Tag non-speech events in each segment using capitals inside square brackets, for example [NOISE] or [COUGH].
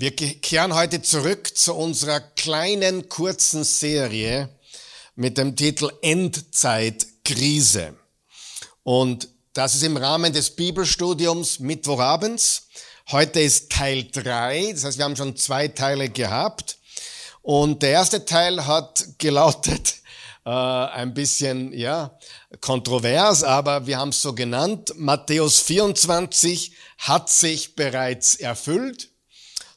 Wir kehren heute zurück zu unserer kleinen, kurzen Serie mit dem Titel Endzeitkrise. Und das ist im Rahmen des Bibelstudiums Mittwochabends. Heute ist Teil drei, das heißt, wir haben schon zwei Teile gehabt. Und der erste Teil hat gelautet, [LAUGHS] äh, ein bisschen, ja, kontrovers, aber wir haben es so genannt. Matthäus 24 hat sich bereits erfüllt.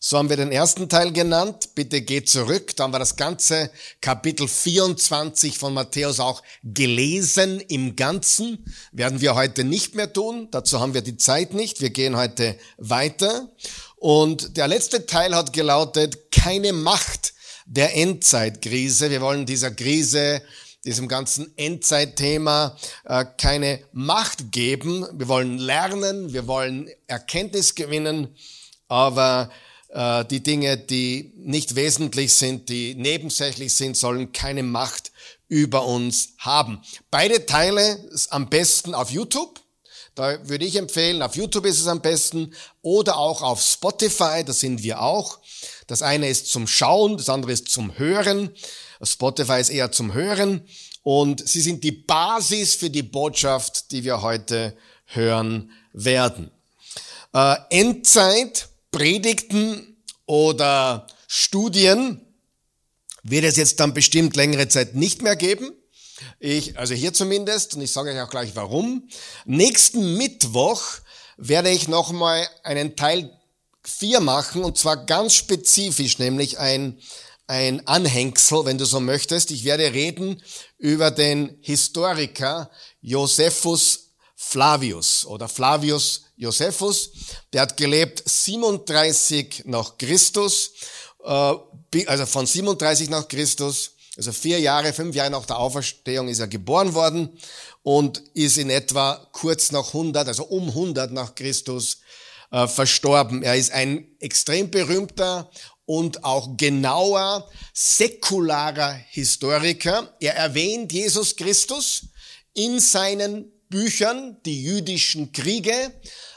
So haben wir den ersten Teil genannt. Bitte geht zurück. Da haben wir das ganze Kapitel 24 von Matthäus auch gelesen im Ganzen. Werden wir heute nicht mehr tun. Dazu haben wir die Zeit nicht. Wir gehen heute weiter. Und der letzte Teil hat gelautet, keine Macht der Endzeitkrise. Wir wollen dieser Krise diesem ganzen Endzeitthema äh, keine Macht geben. Wir wollen lernen, wir wollen Erkenntnis gewinnen, aber äh, die Dinge, die nicht wesentlich sind, die nebensächlich sind, sollen keine Macht über uns haben. Beide Teile ist am besten auf YouTube. Da würde ich empfehlen, auf YouTube ist es am besten oder auch auf Spotify, da sind wir auch. Das eine ist zum Schauen, das andere ist zum Hören. Spotify ist eher zum Hören und sie sind die Basis für die Botschaft, die wir heute hören werden. Äh, Endzeit Predigten oder Studien wird es jetzt dann bestimmt längere Zeit nicht mehr geben. Ich, also hier zumindest, und ich sage euch auch gleich warum. Nächsten Mittwoch werde ich nochmal einen Teil 4 machen, und zwar ganz spezifisch, nämlich ein, ein Anhängsel, wenn du so möchtest. Ich werde reden über den Historiker Josephus Flavius oder Flavius Josephus, der hat gelebt 37 nach Christus, äh, also von 37 nach Christus, also vier Jahre, fünf Jahre nach der Auferstehung ist er geboren worden und ist in etwa kurz nach 100, also um 100 nach Christus äh, verstorben. Er ist ein extrem berühmter und auch genauer säkularer Historiker. Er erwähnt Jesus Christus in seinen Büchern, die jüdischen Kriege.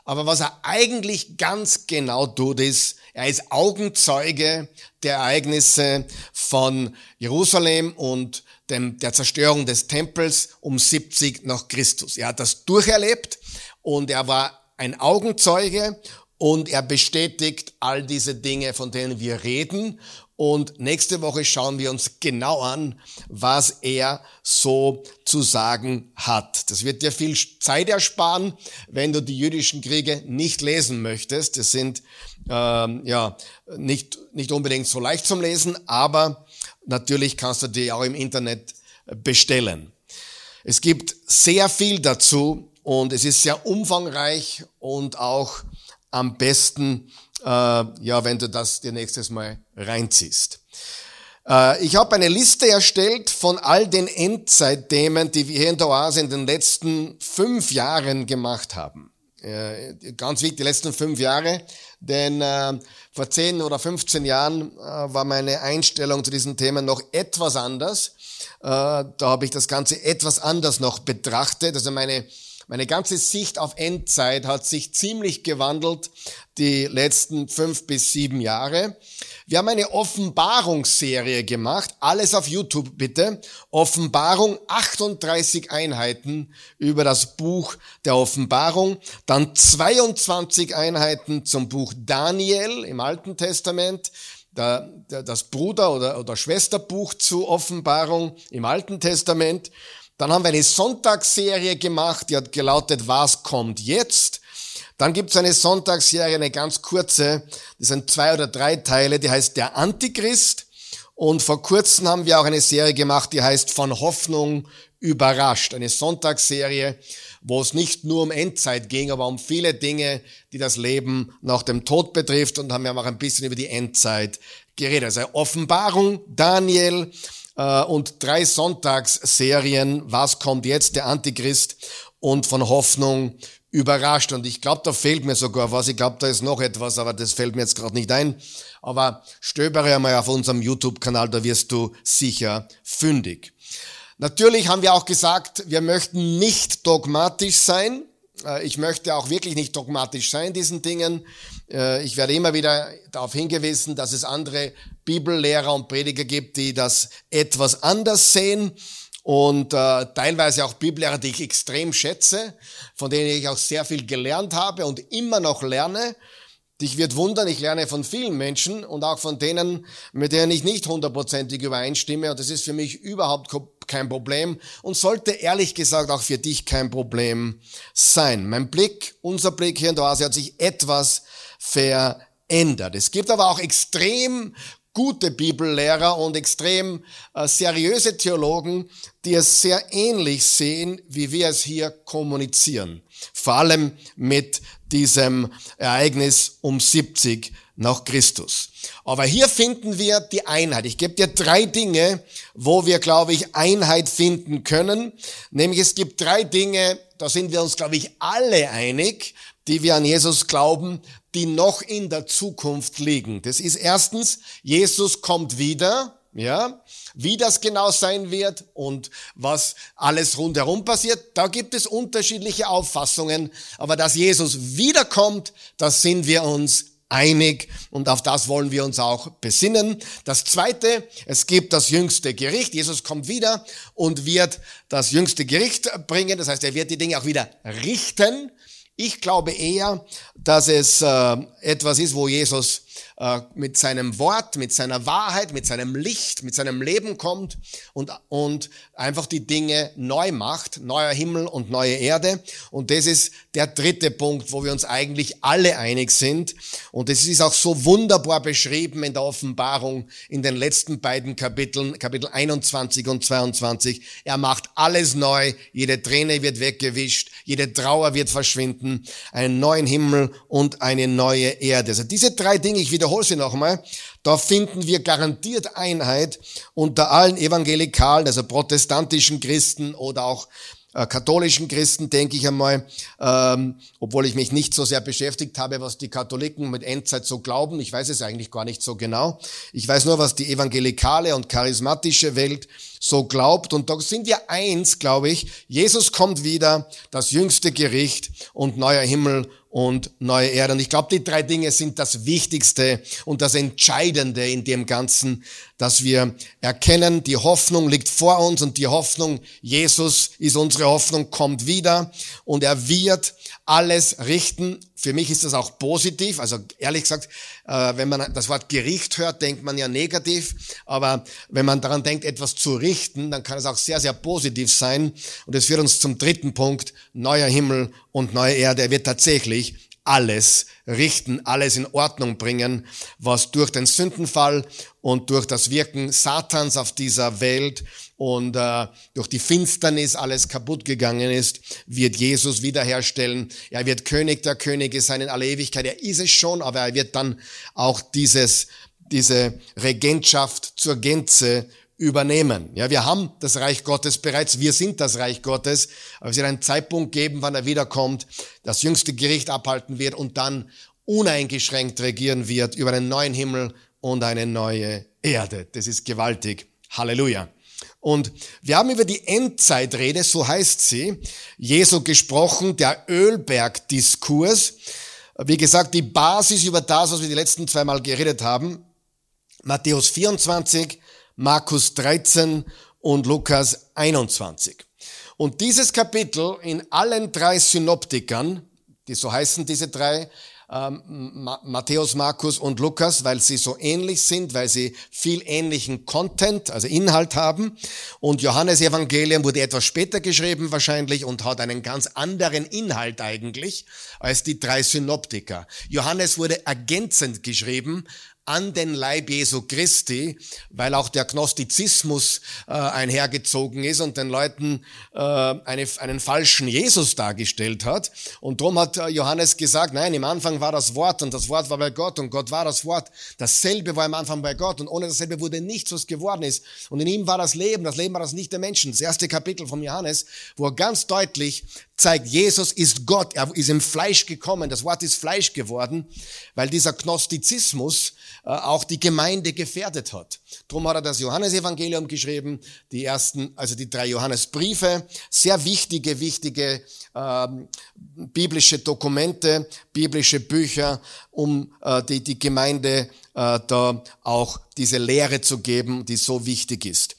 Aber was er eigentlich ganz genau tut, ist, er ist Augenzeuge der Ereignisse von Jerusalem und dem, der Zerstörung des Tempels um 70 nach Christus. Er hat das durcherlebt und er war ein Augenzeuge und er bestätigt all diese Dinge, von denen wir reden. Und nächste Woche schauen wir uns genau an, was er so zu sagen hat. Das wird dir viel Zeit ersparen, wenn du die jüdischen Kriege nicht lesen möchtest. Das sind ähm, ja nicht, nicht unbedingt so leicht zum Lesen, aber natürlich kannst du die auch im Internet bestellen. Es gibt sehr viel dazu und es ist sehr umfangreich und auch am besten, äh, ja, wenn du das dir nächstes Mal reinziehst. Äh, ich habe eine Liste erstellt von all den Endzeitthemen, die wir hier in der Oase in den letzten fünf Jahren gemacht haben. Äh, ganz wichtig, die letzten fünf Jahre, denn äh, vor zehn oder 15 Jahren äh, war meine Einstellung zu diesen Themen noch etwas anders. Äh, da habe ich das Ganze etwas anders noch betrachtet. Also meine meine ganze Sicht auf Endzeit hat sich ziemlich gewandelt die letzten fünf bis sieben Jahre. Wir haben eine Offenbarungsserie gemacht, alles auf YouTube bitte. Offenbarung, 38 Einheiten über das Buch der Offenbarung, dann 22 Einheiten zum Buch Daniel im Alten Testament, das Bruder- oder, Schwesterbuch zu Offenbarung im Alten Testament. Dann haben wir eine Sonntagsserie gemacht, die hat gelautet, was kommt jetzt? Dann gibt es eine Sonntagsserie, eine ganz kurze, das sind zwei oder drei Teile, die heißt Der Antichrist. Und vor kurzem haben wir auch eine Serie gemacht, die heißt Von Hoffnung überrascht. Eine Sonntagsserie, wo es nicht nur um Endzeit ging, aber um viele Dinge, die das Leben nach dem Tod betrifft. Und haben wir auch ein bisschen über die Endzeit geredet. Also Offenbarung, Daniel, und drei Sonntagsserien, was kommt jetzt, der Antichrist und von Hoffnung überrascht. Und ich glaube, da fehlt mir sogar was. Ich glaube, da ist noch etwas, aber das fällt mir jetzt gerade nicht ein. Aber stöbere einmal auf unserem YouTube-Kanal, da wirst du sicher fündig. Natürlich haben wir auch gesagt, wir möchten nicht dogmatisch sein. Äh, ich möchte auch wirklich nicht dogmatisch sein in diesen Dingen. Äh, ich werde immer wieder darauf hingewiesen, dass es andere Bibellehrer und Prediger gibt, die das etwas anders sehen und äh, teilweise auch Bibellehrer, die ich extrem schätze, von denen ich auch sehr viel gelernt habe und immer noch lerne. Dich wird wundern, ich lerne von vielen Menschen und auch von denen, mit denen ich nicht hundertprozentig übereinstimme. Und das ist für mich überhaupt kein Problem und sollte ehrlich gesagt auch für dich kein Problem sein. Mein Blick, unser Blick hier in der Oase hat sich etwas verändert. Es gibt aber auch extrem gute Bibellehrer und extrem äh, seriöse Theologen, die es sehr ähnlich sehen, wie wir es hier kommunizieren. Vor allem mit diesem Ereignis um 70 nach Christus. Aber hier finden wir die Einheit. Ich gebe dir drei Dinge, wo wir, glaube ich, Einheit finden können. Nämlich es gibt drei Dinge, da sind wir uns, glaube ich, alle einig, die wir an Jesus glauben, die noch in der Zukunft liegen. Das ist erstens, Jesus kommt wieder, ja, wie das genau sein wird und was alles rundherum passiert, da gibt es unterschiedliche Auffassungen, aber dass Jesus wiederkommt, das sind wir uns einig und auf das wollen wir uns auch besinnen. Das zweite, es gibt das jüngste Gericht. Jesus kommt wieder und wird das jüngste Gericht bringen. Das heißt, er wird die Dinge auch wieder richten. Ich glaube eher, dass es äh, etwas ist, wo Jesus äh, mit seinem Wort, mit seiner Wahrheit, mit seinem Licht, mit seinem Leben kommt und, und einfach die Dinge neu macht, neuer Himmel und neue Erde. Und das ist der dritte Punkt, wo wir uns eigentlich alle einig sind. Und es ist auch so wunderbar beschrieben in der Offenbarung in den letzten beiden Kapiteln, Kapitel 21 und 22. Er macht alles neu, jede Träne wird weggewischt, jede Trauer wird verschwinden, einen neuen Himmel und eine neue Erde. Also diese drei Dinge, ich wiederhole sie nochmal, da finden wir garantiert Einheit unter allen evangelikalen, also protestantischen Christen oder auch äh, katholischen Christen, denke ich einmal, ähm, obwohl ich mich nicht so sehr beschäftigt habe, was die Katholiken mit Endzeit so glauben. Ich weiß es eigentlich gar nicht so genau. Ich weiß nur, was die evangelikale und charismatische Welt so glaubt. Und da sind wir eins, glaube ich. Jesus kommt wieder, das jüngste Gericht und neuer Himmel und neue Erde. Und ich glaube, die drei Dinge sind das Wichtigste und das Entscheidende in dem Ganzen, dass wir erkennen, die Hoffnung liegt vor uns und die Hoffnung, Jesus ist unsere Hoffnung, kommt wieder und er wird alles richten. Für mich ist das auch positiv. Also ehrlich gesagt, äh, wenn man das Wort Gericht hört, denkt man ja negativ. Aber wenn man daran denkt, etwas zu richten, dann kann es auch sehr, sehr positiv sein. Und es führt uns zum dritten Punkt, neuer Himmel und neue Erde. Er wird tatsächlich alles richten, alles in Ordnung bringen, was durch den Sündenfall und durch das Wirken Satans auf dieser Welt und äh, durch die Finsternis alles kaputt gegangen ist, wird Jesus wiederherstellen. Er wird König der Könige sein in aller Ewigkeit. Er ist es schon, aber er wird dann auch dieses, diese Regentschaft zur Gänze übernehmen. Ja, wir haben das Reich Gottes bereits, wir sind das Reich Gottes, aber es wird einen Zeitpunkt geben, wann er wiederkommt, das jüngste Gericht abhalten wird und dann uneingeschränkt regieren wird über einen neuen Himmel und eine neue Erde. Das ist gewaltig. Halleluja. Und wir haben über die Endzeitrede, so heißt sie, Jesu gesprochen, der Ölbergdiskurs. Wie gesagt, die Basis über das, was wir die letzten zwei Mal geredet haben. Matthäus 24, Markus 13 und Lukas 21. Und dieses Kapitel in allen drei Synoptikern, die so heißen diese drei, ähm, Matthäus, Markus und Lukas, weil sie so ähnlich sind, weil sie viel ähnlichen Content, also Inhalt haben. Und Johannes Evangelium wurde etwas später geschrieben wahrscheinlich und hat einen ganz anderen Inhalt eigentlich als die drei Synoptiker. Johannes wurde ergänzend geschrieben an den Leib Jesu Christi, weil auch der Gnostizismus äh, einhergezogen ist und den Leuten äh, eine, einen falschen Jesus dargestellt hat. Und darum hat äh, Johannes gesagt, nein, im Anfang war das Wort und das Wort war bei Gott und Gott war das Wort. Dasselbe war im Anfang bei Gott und ohne dasselbe wurde nichts, was geworden ist. Und in ihm war das Leben, das Leben war das nicht der Menschen. Das erste Kapitel vom Johannes, wo er ganz deutlich zeigt, Jesus ist Gott, er ist im Fleisch gekommen, das Wort ist Fleisch geworden, weil dieser Gnostizismus äh, auch die Gemeinde gefährdet hat. Drum hat er das Johannesevangelium geschrieben, die ersten, also die drei Johannesbriefe, sehr wichtige, wichtige ähm, biblische Dokumente, biblische Bücher, um äh, die, die Gemeinde äh, da auch diese Lehre zu geben, die so wichtig ist.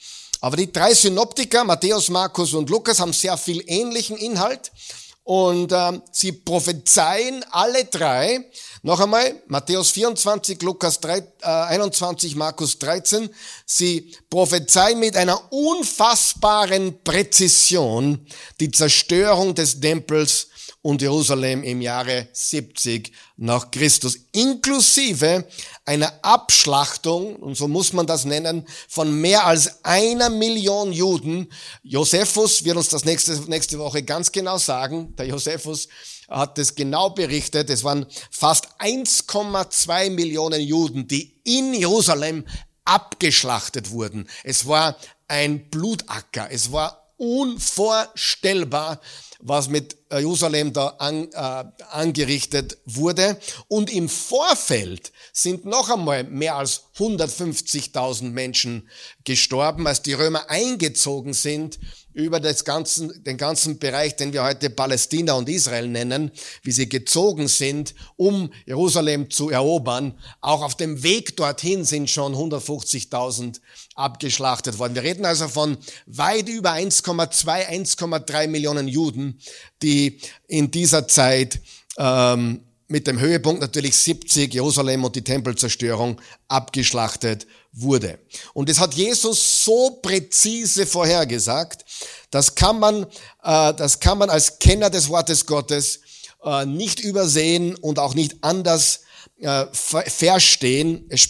Aber die drei Synoptiker, Matthäus, Markus und Lukas, haben sehr viel ähnlichen Inhalt. Und ähm, sie prophezeien alle drei, noch einmal, Matthäus 24, Lukas 3, äh, 21, Markus 13, sie prophezeien mit einer unfassbaren Präzision die Zerstörung des Tempels und Jerusalem im Jahre 70 nach Christus, inklusive einer Abschlachtung, und so muss man das nennen, von mehr als einer Million Juden. Josephus wird uns das nächste, nächste Woche ganz genau sagen. Der Josephus hat es genau berichtet. Es waren fast 1,2 Millionen Juden, die in Jerusalem abgeschlachtet wurden. Es war ein Blutacker. Es war unvorstellbar, was mit Jerusalem da an, äh, angerichtet wurde. Und im Vorfeld sind noch einmal mehr als 150.000 Menschen gestorben, als die Römer eingezogen sind über das ganzen, den ganzen Bereich, den wir heute Palästina und Israel nennen, wie sie gezogen sind, um Jerusalem zu erobern. Auch auf dem Weg dorthin sind schon 150.000 abgeschlachtet worden. Wir reden also von weit über 1,2, 1,3 Millionen Juden, die in dieser Zeit ähm, mit dem Höhepunkt natürlich 70, Jerusalem und die Tempelzerstörung abgeschlachtet wurde. Und es hat Jesus so präzise vorhergesagt, das kann man, äh, das kann man als Kenner des Wortes Gottes äh, nicht übersehen und auch nicht anders äh, verstehen. Es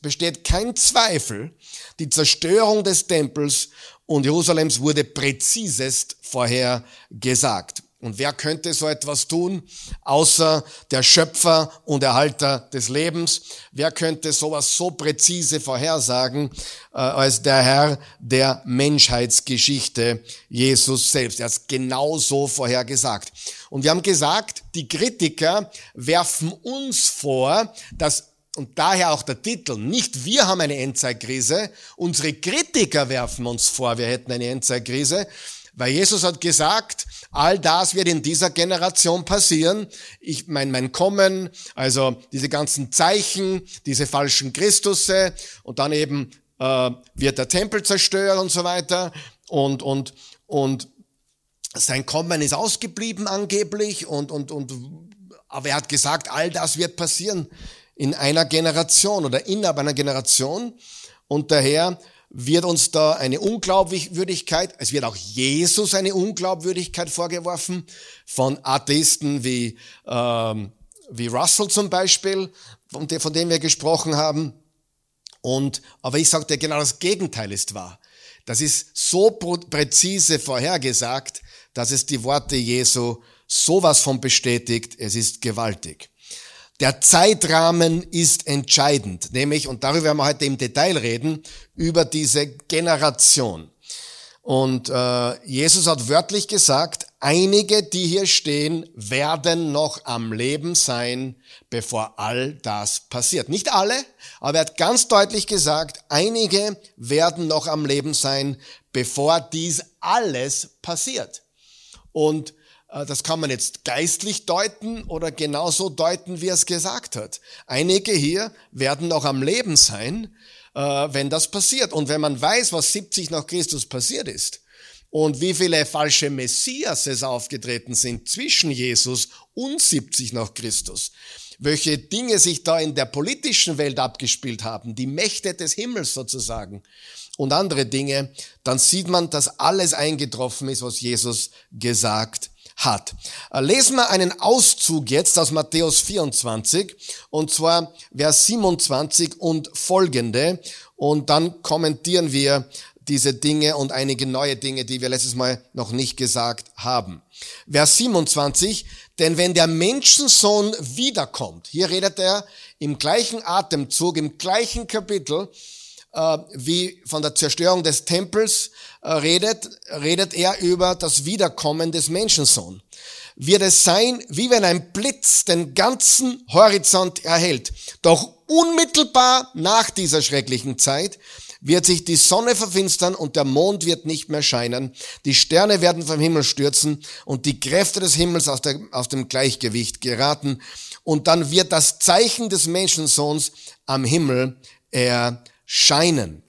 besteht kein Zweifel, die Zerstörung des Tempels und Jerusalems wurde präzisest vorhergesagt. Und wer könnte so etwas tun, außer der Schöpfer und Erhalter des Lebens? Wer könnte sowas so präzise vorhersagen äh, als der Herr der Menschheitsgeschichte, Jesus selbst? Er hat es genau so vorhergesagt. Und wir haben gesagt, die Kritiker werfen uns vor, dass und daher auch der Titel. Nicht wir haben eine Endzeitkrise, unsere Kritiker werfen uns vor, wir hätten eine Endzeitkrise, weil Jesus hat gesagt, all das wird in dieser Generation passieren. Ich mein, mein Kommen, also diese ganzen Zeichen, diese falschen Christusse und dann eben äh, wird der Tempel zerstört und so weiter und und und sein Kommen ist ausgeblieben angeblich und und und aber er hat gesagt, all das wird passieren in einer Generation oder innerhalb einer Generation und daher wird uns da eine Unglaubwürdigkeit, es wird auch Jesus eine Unglaubwürdigkeit vorgeworfen von Atheisten wie, ähm, wie Russell zum Beispiel, von, dem, von dem wir gesprochen haben. Und, aber ich sagte, genau das Gegenteil ist wahr. Das ist so präzise vorhergesagt, dass es die Worte Jesu sowas von bestätigt. Es ist gewaltig. Der Zeitrahmen ist entscheidend, nämlich, und darüber werden wir heute im Detail reden, über diese Generation. Und äh, Jesus hat wörtlich gesagt, einige, die hier stehen, werden noch am Leben sein, bevor all das passiert. Nicht alle, aber er hat ganz deutlich gesagt, einige werden noch am Leben sein, bevor dies alles passiert. Und das kann man jetzt geistlich deuten oder genauso deuten, wie er es gesagt hat. Einige hier werden noch am Leben sein, äh, wenn das passiert. Und wenn man weiß, was 70 nach Christus passiert ist und wie viele falsche Messias es aufgetreten sind zwischen Jesus und 70 nach Christus, welche Dinge sich da in der politischen Welt abgespielt haben, die Mächte des Himmels sozusagen und andere Dinge, dann sieht man, dass alles eingetroffen ist, was Jesus gesagt hat. Äh, lesen wir einen Auszug jetzt aus Matthäus 24 und zwar Vers 27 und folgende und dann kommentieren wir diese Dinge und einige neue Dinge, die wir letztes Mal noch nicht gesagt haben. Vers 27, denn wenn der Menschensohn wiederkommt, hier redet er im gleichen Atemzug, im gleichen Kapitel, wie von der Zerstörung des Tempels äh, redet, redet er über das Wiederkommen des Menschensohn. Wird es sein, wie wenn ein Blitz den ganzen Horizont erhält. Doch unmittelbar nach dieser schrecklichen Zeit wird sich die Sonne verfinstern und der Mond wird nicht mehr scheinen. Die Sterne werden vom Himmel stürzen und die Kräfte des Himmels aus, der, aus dem Gleichgewicht geraten. Und dann wird das Zeichen des Menschensohns am Himmel erscheinen.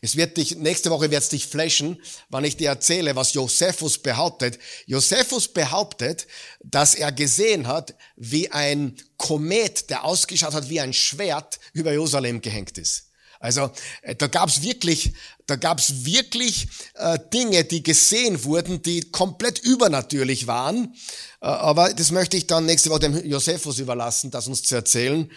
Es wird dich, nächste Woche wird es dich flashen, wann ich dir erzähle, was Josephus behauptet. Josephus behauptet, dass er gesehen hat, wie ein Komet, der ausgeschaut hat wie ein Schwert, über Jerusalem gehängt ist. Also äh, da gab's wirklich, da gab's wirklich äh, Dinge, die gesehen wurden, die komplett übernatürlich waren. Äh, aber das möchte ich dann nächste Woche dem Josephus überlassen, das uns zu erzählen.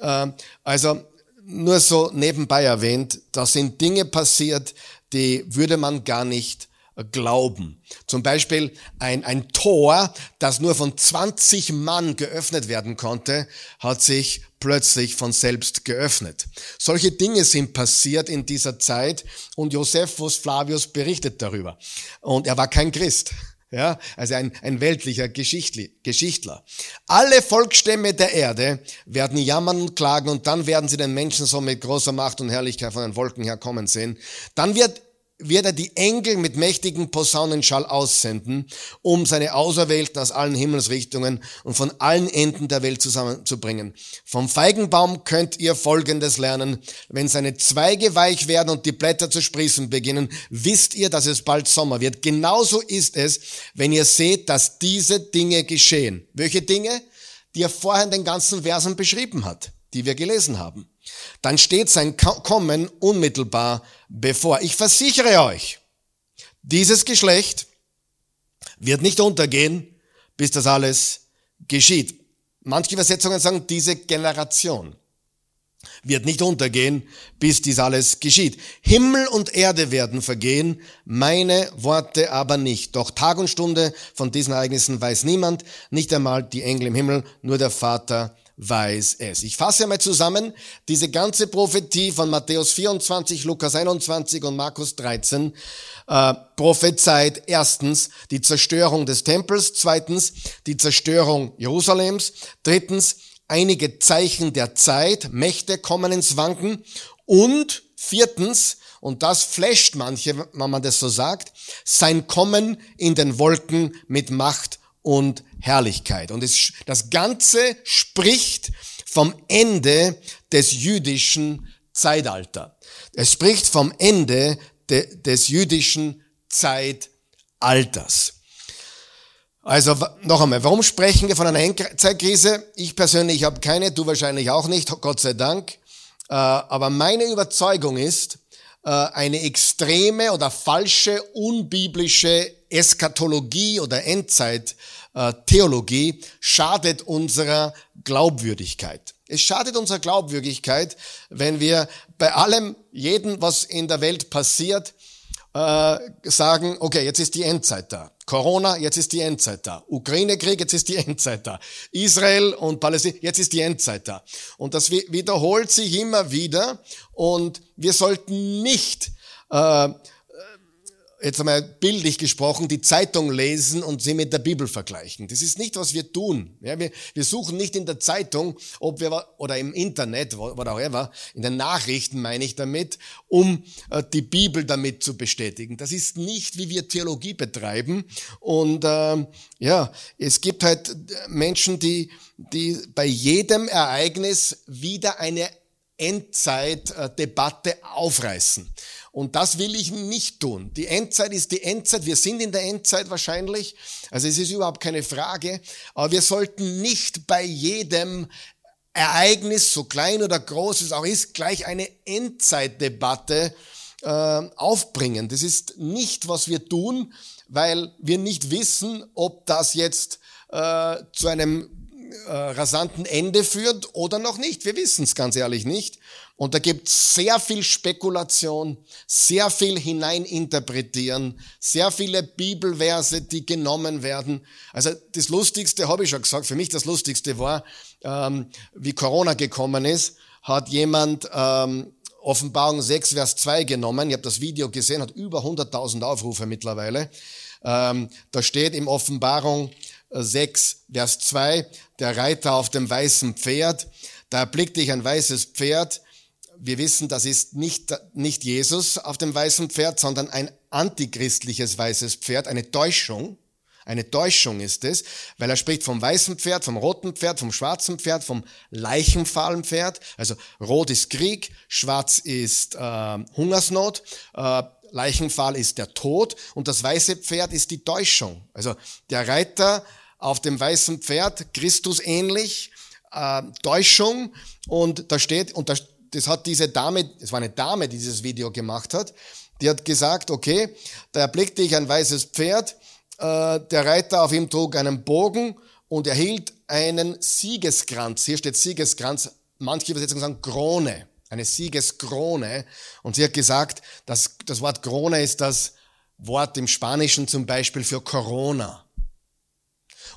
Äh, also nur so nebenbei erwähnt, da sind Dinge passiert, die würde man gar nicht glauben. Zum Beispiel ein, ein Tor, das nur von 20 Mann geöffnet werden konnte, hat sich plötzlich von selbst geöffnet. Solche Dinge sind passiert in dieser Zeit und Josephus Flavius berichtet darüber. Und er war kein Christ. Ja, also ein, ein weltlicher Geschichtler. Alle Volksstämme der Erde werden jammern und klagen und dann werden sie den Menschen so mit großer Macht und Herrlichkeit von den Wolken herkommen sehen. Dann wird wird er die Engel mit mächtigen Posaunenschall aussenden, um seine Auserwählten aus allen Himmelsrichtungen und von allen Enden der Welt zusammenzubringen. Vom Feigenbaum könnt ihr Folgendes lernen. Wenn seine Zweige weich werden und die Blätter zu sprießen beginnen, wisst ihr, dass es bald Sommer wird. Genauso ist es, wenn ihr seht, dass diese Dinge geschehen. Welche Dinge? Die er vorher in den ganzen Versen beschrieben hat, die wir gelesen haben dann steht sein Kommen unmittelbar bevor. Ich versichere euch, dieses Geschlecht wird nicht untergehen, bis das alles geschieht. Manche Übersetzungen sagen, diese Generation wird nicht untergehen, bis dies alles geschieht. Himmel und Erde werden vergehen, meine Worte aber nicht. Doch Tag und Stunde von diesen Ereignissen weiß niemand, nicht einmal die Engel im Himmel, nur der Vater weiß es. Ich fasse einmal zusammen, diese ganze Prophetie von Matthäus 24, Lukas 21 und Markus 13 äh, prophezeit erstens die Zerstörung des Tempels, zweitens die Zerstörung Jerusalems, drittens einige Zeichen der Zeit, Mächte kommen ins Wanken und viertens, und das flasht manche, wenn man das so sagt, sein Kommen in den Wolken mit Macht und Herrlichkeit. Und es, das Ganze spricht vom Ende des jüdischen Zeitalters. Es spricht vom Ende de, des jüdischen Zeitalters. Also noch einmal, warum sprechen wir von einer Endzeitkrise? Ich persönlich habe keine, du wahrscheinlich auch nicht, Gott sei Dank. Äh, aber meine Überzeugung ist, äh, eine extreme oder falsche, unbiblische Eskatologie oder Endzeittheologie schadet unserer Glaubwürdigkeit. Es schadet unserer Glaubwürdigkeit, wenn wir bei allem, jeden, was in der Welt passiert, äh, sagen, okay, jetzt ist die Endzeit da. Corona, jetzt ist die Endzeit da. Ukraine-Krieg, jetzt ist die [LAUGHS] Endzeit da. Israel und Palästina, jetzt ist die Endzeit da. Und das wiederholt sich immer wieder. Und wir sollten nicht äh, jetzt einmal bildlich gesprochen, die Zeitung lesen und sie mit der Bibel vergleichen. Das ist nicht, was wir tun. Ja, wir, wir suchen nicht in der Zeitung, ob wir, oder im Internet, whatever, in den Nachrichten meine ich damit, um äh, die Bibel damit zu bestätigen. Das ist nicht, wie wir Theologie betreiben. Und äh, ja, es gibt halt Menschen, die, die bei jedem Ereignis wieder eine Endzeitdebatte aufreißen. Und das will ich nicht tun. Die Endzeit ist die Endzeit. Wir sind in der Endzeit wahrscheinlich. Also es ist überhaupt keine Frage. Aber wir sollten nicht bei jedem Ereignis, so klein oder groß es auch ist, gleich eine Endzeitdebatte äh, aufbringen. Das ist nicht, was wir tun, weil wir nicht wissen, ob das jetzt äh, zu einem äh, rasanten Ende führt oder noch nicht. Wir wissen es ganz ehrlich nicht. Und da gibt es sehr viel Spekulation, sehr viel hineininterpretieren, sehr viele Bibelverse, die genommen werden. Also das Lustigste, habe ich schon gesagt, für mich das Lustigste war, ähm, wie Corona gekommen ist, hat jemand ähm, Offenbarung 6, Vers 2 genommen. Ich habe das Video gesehen, hat über 100.000 Aufrufe mittlerweile. Ähm, da steht im Offenbarung 6, Vers 2, der Reiter auf dem weißen Pferd. Da erblickte ich ein weißes Pferd. Wir wissen, das ist nicht, nicht Jesus auf dem weißen Pferd, sondern ein antichristliches weißes Pferd, eine Täuschung. Eine Täuschung ist es, weil er spricht vom weißen Pferd, vom roten Pferd, vom schwarzen Pferd, vom leichenfahlen Pferd. Also rot ist Krieg, schwarz ist äh, Hungersnot, äh, Leichenfahl ist der Tod und das weiße Pferd ist die Täuschung. Also der Reiter auf dem weißen Pferd, Christus ähnlich, äh, Täuschung und da steht, und das, das hat diese Dame, es war eine Dame, die dieses Video gemacht hat, die hat gesagt, okay, da erblickte ich ein weißes Pferd, äh, der Reiter auf ihm trug einen Bogen und erhielt einen Siegeskranz. Hier steht Siegeskranz, manche Übersetzungen sagen Krone, eine Siegeskrone. Und sie hat gesagt, dass das Wort Krone ist das Wort im Spanischen zum Beispiel für Corona.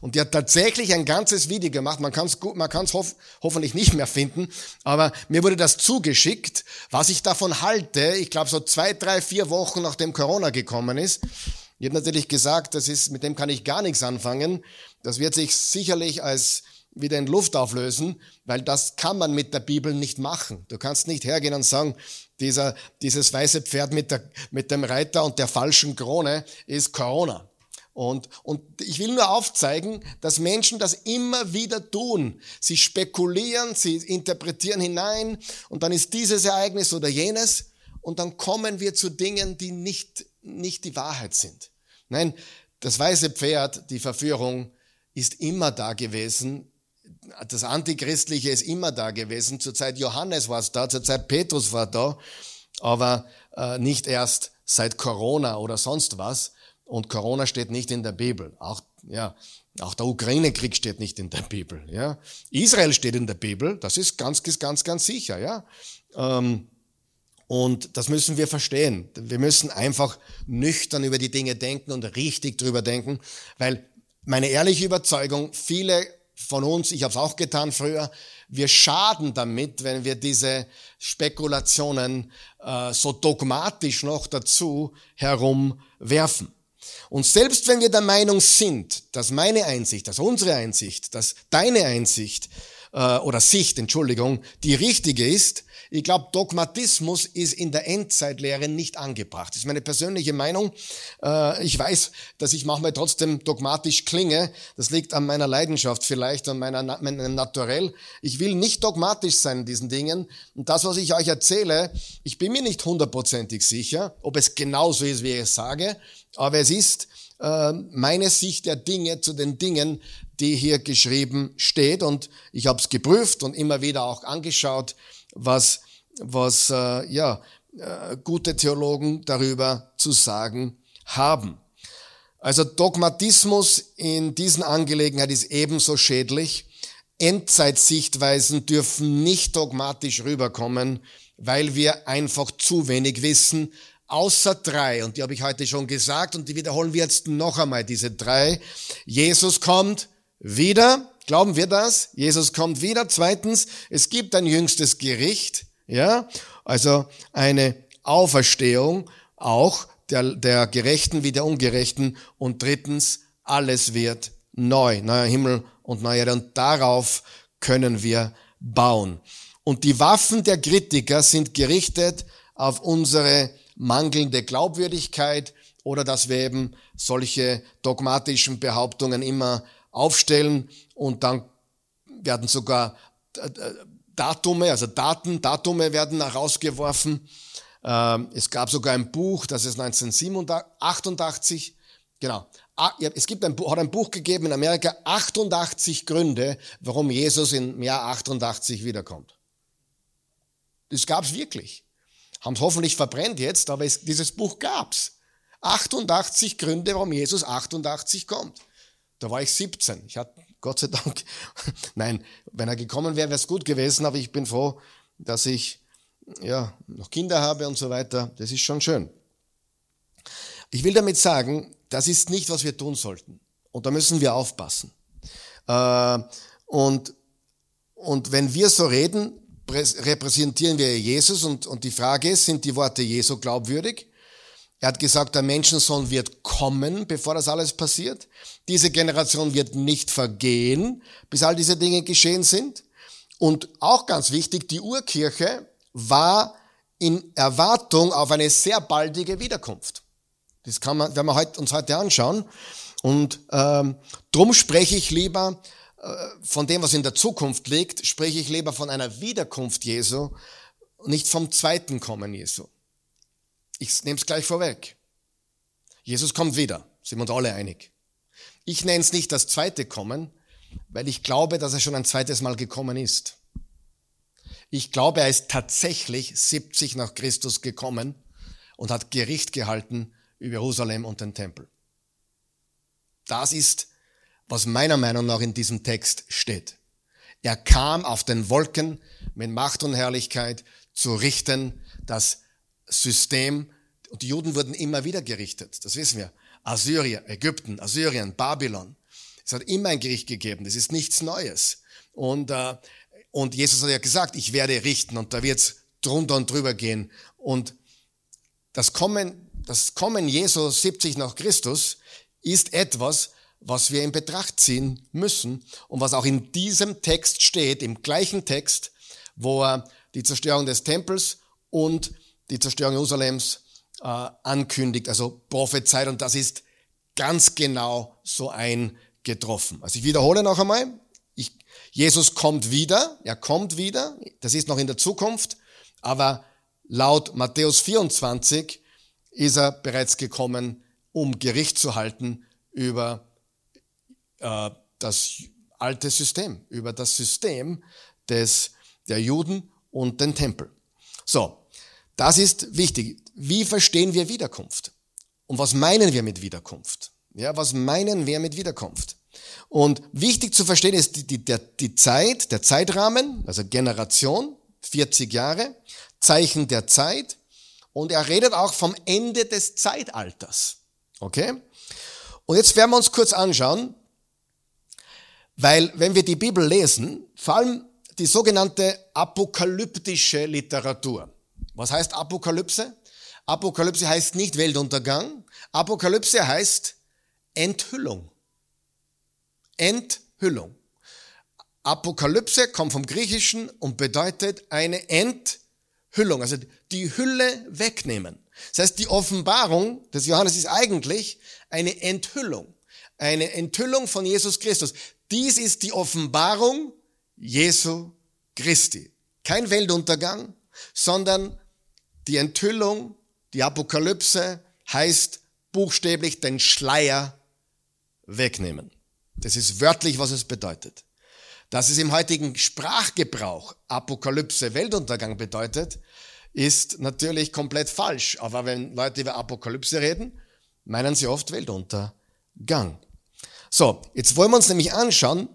Und die hat tatsächlich ein ganzes Video gemacht. Man kann es man kann's hoff, hoffentlich nicht mehr finden, aber mir wurde das zugeschickt, was ich davon halte. Ich glaube so zwei, drei, vier Wochen nachdem Corona gekommen ist. Ich habe natürlich gesagt, das ist, mit dem kann ich gar nichts anfangen. Das wird sich sicherlich als wieder in Luft auflösen, weil das kann man mit der Bibel nicht machen. Du kannst nicht hergehen und sagen, dieser, dieses weiße Pferd mit, der, mit dem Reiter und der falschen Krone ist Corona. Und, und ich will nur aufzeigen, dass Menschen das immer wieder tun. Sie spekulieren, sie interpretieren hinein und dann ist dieses Ereignis oder jenes und dann kommen wir zu Dingen, die nicht nicht die Wahrheit sind. Nein, das weiße Pferd, die Verführung, ist immer da gewesen. Das Antichristliche ist immer da gewesen. Zur Zeit Johannes war es da, zur Zeit Petrus war da, aber äh, nicht erst seit Corona oder sonst was. Und Corona steht nicht in der Bibel. Auch, ja, auch der Ukraine-Krieg steht nicht in der Bibel. Ja. Israel steht in der Bibel, das ist ganz, ganz, ganz sicher. Ja. Ähm, und das müssen wir verstehen. Wir müssen einfach nüchtern über die Dinge denken und richtig drüber denken, weil meine ehrliche Überzeugung, viele von uns, ich habe es auch getan früher, wir schaden damit, wenn wir diese Spekulationen äh, so dogmatisch noch dazu herumwerfen. Und selbst wenn wir der Meinung sind, dass meine Einsicht, dass unsere Einsicht, dass deine Einsicht äh, oder Sicht, Entschuldigung, die richtige ist, ich glaube, Dogmatismus ist in der Endzeitlehre nicht angebracht. Das ist meine persönliche Meinung. Äh, ich weiß, dass ich manchmal trotzdem dogmatisch klinge. Das liegt an meiner Leidenschaft vielleicht, an meiner, meinem Naturell. Ich will nicht dogmatisch sein in diesen Dingen. Und das, was ich euch erzähle, ich bin mir nicht hundertprozentig sicher, ob es genauso ist, wie ich es sage. Aber es ist äh, meine Sicht der Dinge zu den Dingen, die hier geschrieben steht. Und ich habe es geprüft und immer wieder auch angeschaut was, was äh, ja, äh, gute Theologen darüber zu sagen haben. Also Dogmatismus in diesen Angelegenheiten ist ebenso schädlich. Endzeitsichtweisen dürfen nicht dogmatisch rüberkommen, weil wir einfach zu wenig wissen, außer drei. Und die habe ich heute schon gesagt und die wiederholen wir jetzt noch einmal, diese drei. Jesus kommt wieder, Glauben wir das? Jesus kommt wieder. Zweitens, es gibt ein jüngstes Gericht, ja, also eine Auferstehung auch der, der Gerechten wie der Ungerechten. Und drittens, alles wird neu, neuer Himmel und neue Erde. Und darauf können wir bauen. Und die Waffen der Kritiker sind gerichtet auf unsere mangelnde Glaubwürdigkeit oder dass wir eben solche dogmatischen Behauptungen immer aufstellen und dann werden sogar äh, äh, Datume, also Daten, Datume werden herausgeworfen. Ähm, es gab sogar ein Buch, das ist 1988, genau, es gibt ein, hat ein Buch gegeben in Amerika, 88 Gründe, warum Jesus im Jahr 88 wiederkommt. Das gab es wirklich. Haben es hoffentlich verbrennt jetzt, aber es, dieses Buch gab's. 88 Gründe, warum Jesus 88 kommt. Da war ich 17. Ich hatte Gott sei Dank, [LAUGHS] nein, wenn er gekommen wäre, wäre es gut gewesen, aber ich bin froh, dass ich ja, noch Kinder habe und so weiter. Das ist schon schön. Ich will damit sagen, das ist nicht, was wir tun sollten. Und da müssen wir aufpassen. Äh, und, und wenn wir so reden, repräsentieren wir Jesus und, und die Frage ist, sind die Worte Jesu glaubwürdig? Er hat gesagt, der Menschensohn wird kommen, bevor das alles passiert. Diese Generation wird nicht vergehen, bis all diese Dinge geschehen sind. Und auch ganz wichtig, die Urkirche war in Erwartung auf eine sehr baldige Wiederkunft. Das kann man, werden wir heute, uns heute anschauen. Und ähm, drum spreche ich lieber äh, von dem, was in der Zukunft liegt, spreche ich lieber von einer Wiederkunft Jesu, nicht vom zweiten Kommen Jesu. Ich nehme es gleich vorweg. Jesus kommt wieder, sind wir uns alle einig. Ich nenne es nicht das zweite Kommen, weil ich glaube, dass er schon ein zweites Mal gekommen ist. Ich glaube, er ist tatsächlich 70 nach Christus gekommen und hat Gericht gehalten über Jerusalem und den Tempel. Das ist, was meiner Meinung nach in diesem Text steht. Er kam auf den Wolken mit Macht und Herrlichkeit zu richten, das System, und die Juden wurden immer wieder gerichtet, das wissen wir. Assyrien, Ägypten, Assyrien, Babylon. Es hat immer ein Gericht gegeben, das ist nichts Neues. Und, äh, und Jesus hat ja gesagt, ich werde richten und da wird's drunter und drüber gehen. Und das Kommen, das Kommen Jesu 70 nach Christus ist etwas, was wir in Betracht ziehen müssen und was auch in diesem Text steht, im gleichen Text, wo er die Zerstörung des Tempels und die Zerstörung Jerusalems äh, ankündigt, also prophezeit und das ist ganz genau so eingetroffen. Also ich wiederhole noch einmal, ich, Jesus kommt wieder, er kommt wieder, das ist noch in der Zukunft, aber laut Matthäus 24 ist er bereits gekommen, um Gericht zu halten über äh, das alte System, über das System des, der Juden und den Tempel. So, das ist wichtig. Wie verstehen wir Wiederkunft? Und was meinen wir mit Wiederkunft? Ja, was meinen wir mit Wiederkunft? Und wichtig zu verstehen ist die, die, der, die Zeit, der Zeitrahmen, also Generation, 40 Jahre, Zeichen der Zeit. Und er redet auch vom Ende des Zeitalters. Okay? Und jetzt werden wir uns kurz anschauen, weil wenn wir die Bibel lesen, vor allem die sogenannte apokalyptische Literatur. Was heißt Apokalypse? Apokalypse heißt nicht Weltuntergang. Apokalypse heißt Enthüllung. Enthüllung. Apokalypse kommt vom Griechischen und bedeutet eine Enthüllung, also die Hülle wegnehmen. Das heißt, die Offenbarung des Johannes ist eigentlich eine Enthüllung. Eine Enthüllung von Jesus Christus. Dies ist die Offenbarung Jesu Christi. Kein Weltuntergang, sondern die Enthüllung, die Apokalypse heißt buchstäblich den Schleier wegnehmen. Das ist wörtlich, was es bedeutet. Dass es im heutigen Sprachgebrauch Apokalypse Weltuntergang bedeutet, ist natürlich komplett falsch. Aber wenn Leute über Apokalypse reden, meinen sie oft Weltuntergang. So, jetzt wollen wir uns nämlich anschauen,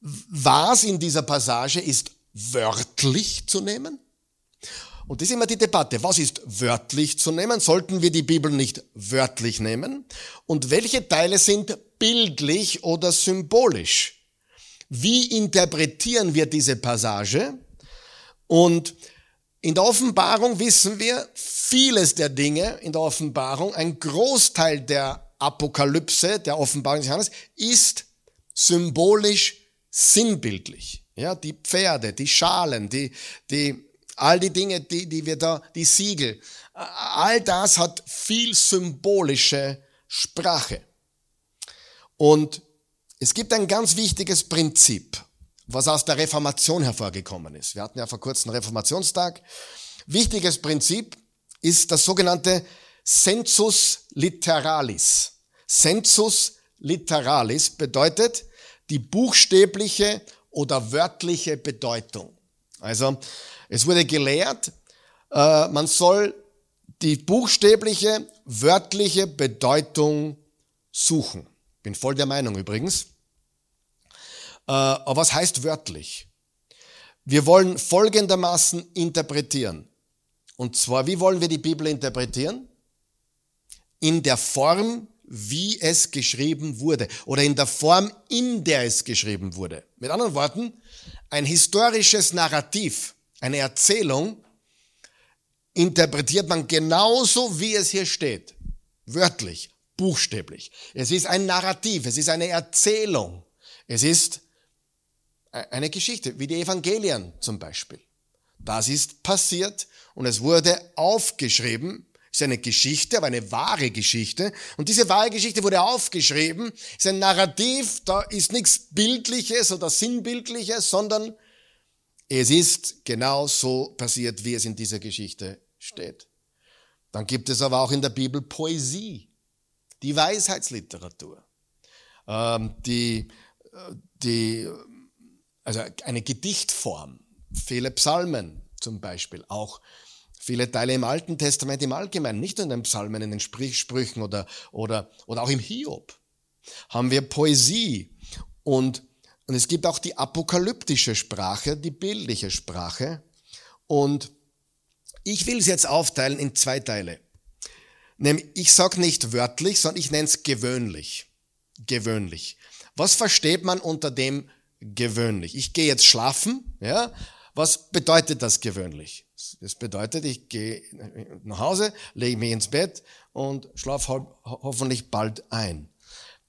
was in dieser Passage ist wörtlich zu nehmen. Und das ist immer die Debatte. Was ist wörtlich zu nehmen? Sollten wir die Bibel nicht wörtlich nehmen? Und welche Teile sind bildlich oder symbolisch? Wie interpretieren wir diese Passage? Und in der Offenbarung wissen wir vieles der Dinge in der Offenbarung. Ein Großteil der Apokalypse, der Offenbarung des Johannes, ist symbolisch sinnbildlich. Ja, die Pferde, die Schalen, die, die, all die Dinge, die, die wir da, die Siegel, all das hat viel symbolische Sprache. Und es gibt ein ganz wichtiges Prinzip, was aus der Reformation hervorgekommen ist. Wir hatten ja vor kurzem Reformationstag. Wichtiges Prinzip ist das sogenannte Sensus literalis. Sensus literalis bedeutet die buchstäbliche oder wörtliche Bedeutung. Also es wurde gelehrt, äh, man soll die buchstäbliche, wörtliche Bedeutung suchen. Bin voll der Meinung übrigens. Äh, aber was heißt wörtlich? Wir wollen folgendermaßen interpretieren. Und zwar, wie wollen wir die Bibel interpretieren? in der Form wie es geschrieben wurde oder in der Form, in der es geschrieben wurde. Mit anderen Worten, ein historisches Narrativ, eine Erzählung, interpretiert man genauso, wie es hier steht. Wörtlich, buchstäblich. Es ist ein Narrativ, es ist eine Erzählung. Es ist eine Geschichte, wie die Evangelien zum Beispiel. Das ist passiert und es wurde aufgeschrieben. Es ist eine Geschichte, aber eine wahre Geschichte. Und diese wahre Geschichte wurde aufgeschrieben. Es ist ein Narrativ, da ist nichts Bildliches oder Sinnbildliches, sondern es ist genau so passiert, wie es in dieser Geschichte steht. Dann gibt es aber auch in der Bibel Poesie, die Weisheitsliteratur, ähm, die, äh, die, also eine Gedichtform, viele Psalmen zum Beispiel, auch viele Teile im Alten Testament im Allgemeinen, nicht nur in den Psalmen, in den Sprüchen oder, oder, oder auch im Hiob, haben wir Poesie und, und es gibt auch die apokalyptische Sprache, die bildliche Sprache und ich will es jetzt aufteilen in zwei Teile. Nämlich, ich sage nicht wörtlich, sondern ich nenne es gewöhnlich. Gewöhnlich. Was versteht man unter dem gewöhnlich? Ich gehe jetzt schlafen, ja? Was bedeutet das gewöhnlich? Das bedeutet, ich gehe nach Hause, lege mich ins Bett und schlafe ho hoffentlich bald ein.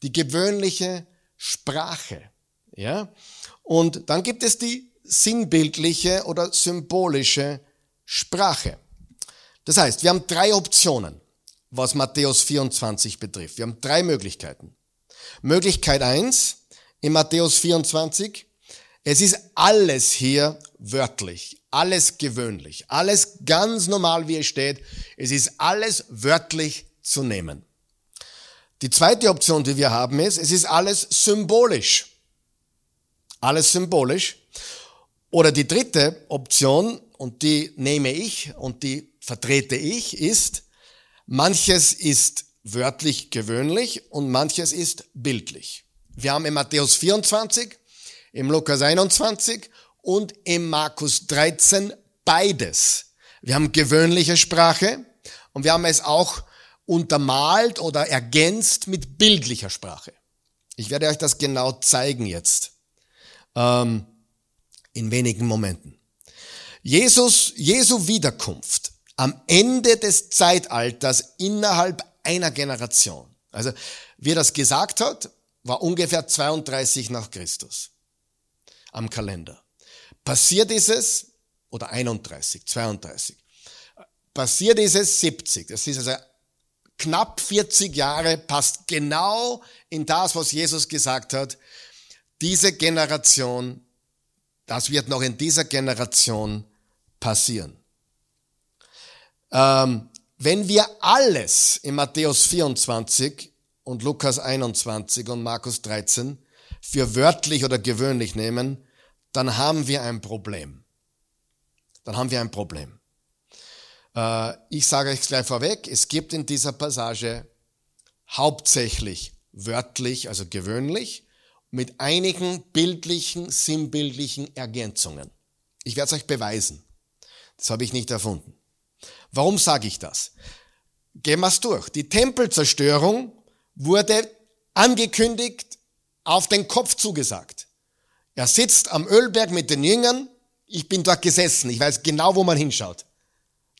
Die gewöhnliche Sprache, ja? Und dann gibt es die sinnbildliche oder symbolische Sprache. Das heißt, wir haben drei Optionen, was Matthäus 24 betrifft. Wir haben drei Möglichkeiten. Möglichkeit eins in Matthäus 24, es ist alles hier wörtlich, alles gewöhnlich, alles ganz normal, wie es steht. Es ist alles wörtlich zu nehmen. Die zweite Option, die wir haben, ist, es ist alles symbolisch. Alles symbolisch. Oder die dritte Option, und die nehme ich und die vertrete ich, ist, manches ist wörtlich gewöhnlich und manches ist bildlich. Wir haben in Matthäus 24, im Lukas 21 und im Markus 13 beides. Wir haben gewöhnliche Sprache und wir haben es auch untermalt oder ergänzt mit bildlicher Sprache. Ich werde euch das genau zeigen jetzt, ähm, in wenigen Momenten. Jesus, Jesu Wiederkunft am Ende des Zeitalters innerhalb einer Generation. Also, wie er das gesagt hat, war ungefähr 32 nach Christus am Kalender. Passiert ist es, oder 31, 32, passiert ist es 70. Das ist also knapp 40 Jahre, passt genau in das, was Jesus gesagt hat. Diese Generation, das wird noch in dieser Generation passieren. Ähm, wenn wir alles in Matthäus 24 und Lukas 21 und Markus 13 für wörtlich oder gewöhnlich nehmen, dann haben wir ein Problem. Dann haben wir ein Problem. Äh, ich sage euch gleich vorweg, es gibt in dieser Passage hauptsächlich wörtlich, also gewöhnlich, mit einigen bildlichen, sinnbildlichen Ergänzungen. Ich werde es euch beweisen. Das habe ich nicht erfunden. Warum sage ich das? Gehen wir es durch. Die Tempelzerstörung wurde angekündigt, auf den Kopf zugesagt. Er sitzt am Ölberg mit den Jüngern. Ich bin dort gesessen. Ich weiß genau, wo man hinschaut.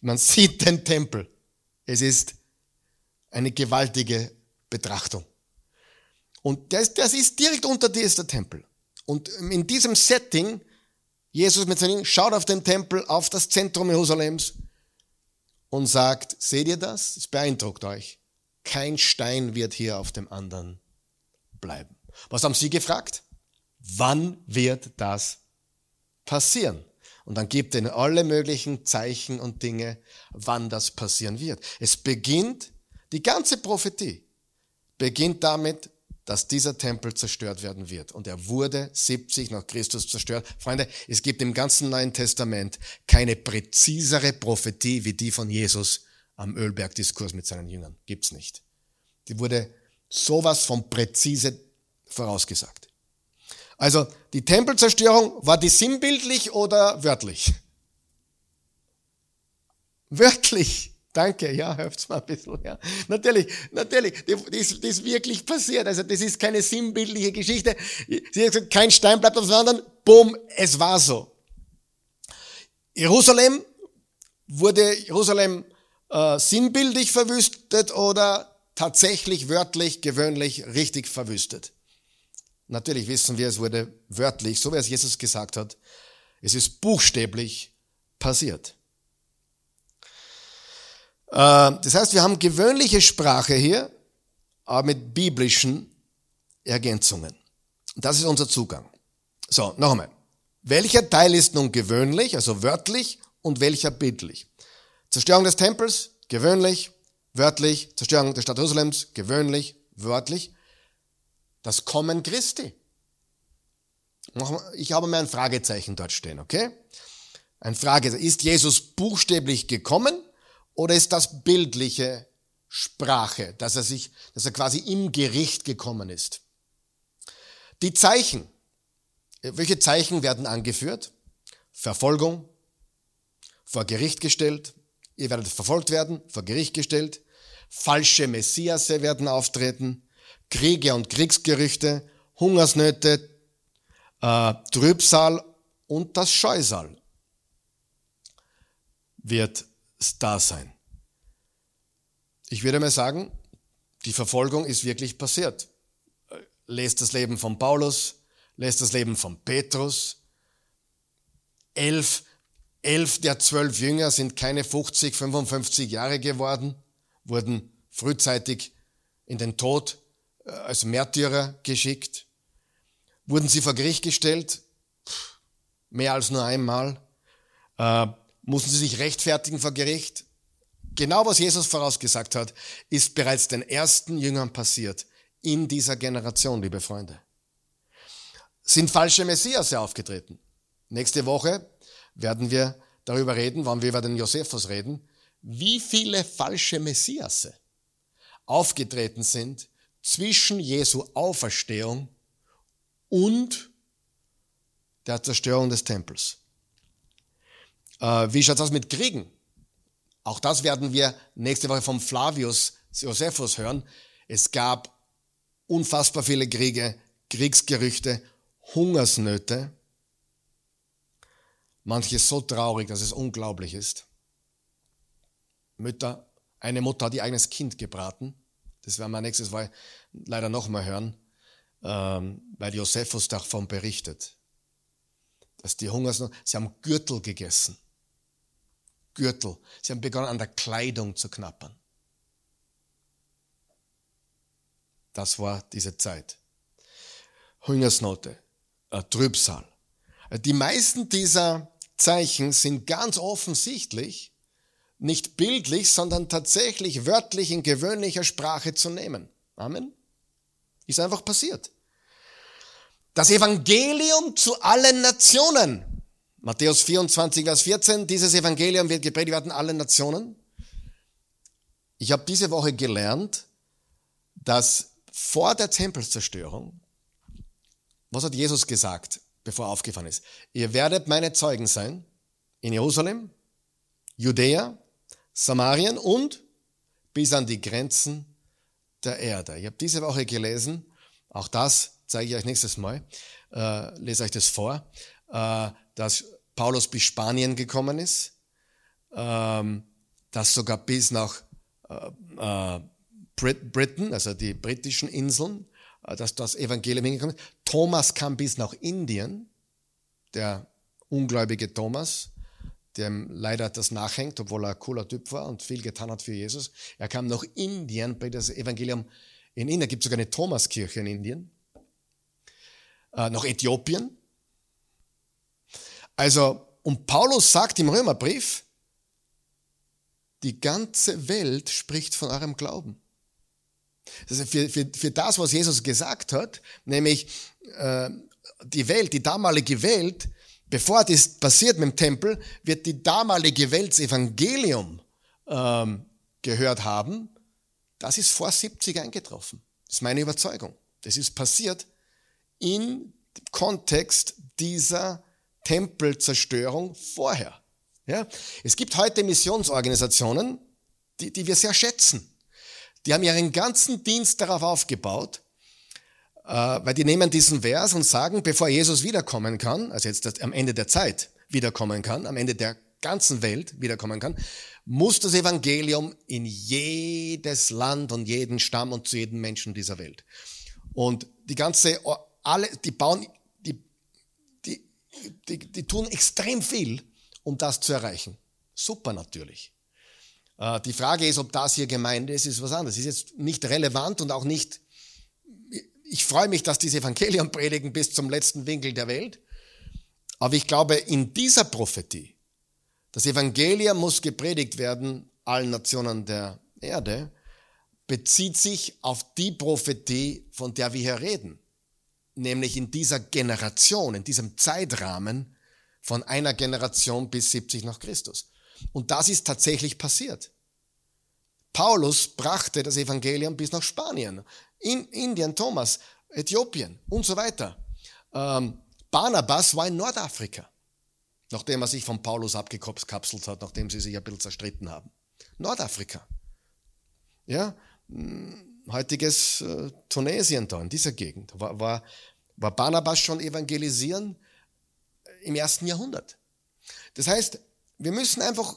Man [LAUGHS] sieht den Tempel. Es ist eine gewaltige Betrachtung. Und das, das ist direkt unter dir ist der Tempel. Und in diesem Setting Jesus mit seinen schaut auf den Tempel, auf das Zentrum Jerusalems und sagt, seht ihr das? Es beeindruckt euch. Kein Stein wird hier auf dem anderen bleiben. Was haben sie gefragt? Wann wird das passieren? Und dann gibt er alle möglichen Zeichen und Dinge, wann das passieren wird. Es beginnt, die ganze Prophetie beginnt damit, dass dieser Tempel zerstört werden wird. Und er wurde 70 nach Christus zerstört. Freunde, es gibt im ganzen Neuen Testament keine präzisere Prophetie wie die von Jesus am Ölbergdiskurs mit seinen Jüngern. Gibt's nicht. Die wurde sowas von präzise vorausgesagt. Also, die Tempelzerstörung, war die sinnbildlich oder wörtlich? Wörtlich. Danke, ja, helft's mal ein bisschen. Ja. Natürlich, natürlich, das, das ist wirklich passiert. Also das ist keine sinnbildliche Geschichte. Sie hat gesagt, kein Stein bleibt auf dem anderen. Bumm, es war so. Jerusalem wurde Jerusalem äh, sinnbildlich verwüstet oder tatsächlich wörtlich, gewöhnlich richtig verwüstet. Natürlich wissen wir, es wurde wörtlich, so wie es Jesus gesagt hat, es ist buchstäblich passiert. Äh, das heißt, wir haben gewöhnliche Sprache hier, aber mit biblischen Ergänzungen. Das ist unser Zugang. So, noch einmal. Welcher Teil ist nun gewöhnlich, also wörtlich, und welcher bildlich? Zerstörung des Tempels, gewöhnlich, wörtlich. Zerstörung der Stadt Jerusalems, gewöhnlich, wörtlich. Das Kommen Christi. Ich habe mir ein Fragezeichen dort stehen, okay? Ein Fragezeichen. Ist Jesus buchstäblich gekommen oder ist das bildliche Sprache, dass er sich, dass er quasi im Gericht gekommen ist? Die Zeichen. Welche Zeichen werden angeführt? Verfolgung, vor Gericht gestellt, ihr werdet verfolgt werden, vor Gericht gestellt, falsche Messiasse werden auftreten, Kriege und Kriegsgerüchte, Hungersnöte, äh, Trübsal und das Scheusal wird da sein. Ich würde mal sagen, die Verfolgung ist wirklich passiert. Lest das Leben von Paulus, lest das Leben von Petrus. Elf, elf der zwölf Jünger sind keine 50, 55 Jahre geworden, wurden frühzeitig in den Tod äh, als Märtyrer geschickt. Wurden sie vor Gericht gestellt? Mehr als nur einmal. Mussten sie sich rechtfertigen vor Gericht? Genau was Jesus vorausgesagt hat, ist bereits den ersten Jüngern passiert in dieser Generation, liebe Freunde. Sind falsche Messias aufgetreten? Nächste Woche werden wir darüber reden, wann wir über den Josephus reden, wie viele falsche Messiasse aufgetreten sind zwischen Jesu Auferstehung und der Zerstörung des Tempels. Äh, wie schaut aus mit Kriegen? Auch das werden wir nächste Woche vom Flavius Josephus hören. Es gab unfassbar viele Kriege, Kriegsgerüchte, Hungersnöte. Manches so traurig, dass es unglaublich ist. Mütter, eine Mutter hat ihr eigenes Kind gebraten. Das werden wir nächstes Mal leider nochmal hören, ähm, weil Josephus davon berichtet. Dass die Hungersnot, sie haben Gürtel gegessen. Gürtel. Sie haben begonnen, an der Kleidung zu knappern. Das war diese Zeit. Hungersnote, äh, Trübsal. Die meisten dieser Zeichen sind ganz offensichtlich nicht bildlich, sondern tatsächlich wörtlich in gewöhnlicher Sprache zu nehmen. Amen. Ist einfach passiert. Das Evangelium zu allen Nationen. Matthäus 24, Vers 14, dieses Evangelium wird gepredigt werden allen Nationen. Ich habe diese Woche gelernt, dass vor der Tempelzerstörung, was hat Jesus gesagt, bevor er aufgefahren ist? Ihr werdet meine Zeugen sein in Jerusalem, Judäa, Samarien und bis an die Grenzen der Erde. Ich habe diese Woche gelesen, auch das zeige ich euch nächstes Mal, äh, lese euch das vor, äh, dass Paulus bis Spanien gekommen ist, ähm, das sogar bis nach äh, äh, Brit Britain, also die britischen Inseln, äh, dass das Evangelium hingekommen ist. Thomas kam bis nach Indien, der ungläubige Thomas, dem leider das nachhängt, obwohl er ein cooler Typ war und viel getan hat für Jesus. Er kam nach Indien, bei das Evangelium in Indien, gibt sogar eine Thomaskirche in Indien, äh, nach Äthiopien, also, und Paulus sagt im Römerbrief, die ganze Welt spricht von eurem Glauben. Also für, für, für das, was Jesus gesagt hat, nämlich äh, die Welt, die damalige Welt, bevor das passiert mit dem Tempel, wird die damalige Welt das Evangelium ähm, gehört haben. Das ist vor 70 eingetroffen. Das ist meine Überzeugung. Das ist passiert im Kontext dieser Tempelzerstörung vorher. Ja? Es gibt heute Missionsorganisationen, die, die wir sehr schätzen. Die haben ihren ganzen Dienst darauf aufgebaut, äh, weil die nehmen diesen Vers und sagen, bevor Jesus wiederkommen kann, also jetzt am Ende der Zeit wiederkommen kann, am Ende der ganzen Welt wiederkommen kann, muss das Evangelium in jedes Land und jeden Stamm und zu jedem Menschen dieser Welt. Und die ganze, alle, die bauen, die, die, tun extrem viel, um das zu erreichen. Super natürlich. Äh, die Frage ist, ob das hier Gemeinde ist, ist was anderes. Ist jetzt nicht relevant und auch nicht, ich freue mich, dass diese Evangelium predigen bis zum letzten Winkel der Welt. Aber ich glaube, in dieser Prophetie, das Evangelium muss gepredigt werden allen Nationen der Erde, bezieht sich auf die Prophetie, von der wir hier reden. Nämlich in dieser Generation, in diesem Zeitrahmen von einer Generation bis 70 nach Christus. Und das ist tatsächlich passiert. Paulus brachte das Evangelium bis nach Spanien, in Indien, Thomas, Äthiopien und so weiter. Ähm, Barnabas war in Nordafrika, nachdem er sich von Paulus abgekapselt hat, nachdem sie sich ein bisschen zerstritten haben. Nordafrika. Ja, hm, heutiges äh, Tunesien da, in dieser Gegend. War, war, war Barnabas schon evangelisieren im ersten Jahrhundert. Das heißt, wir müssen einfach,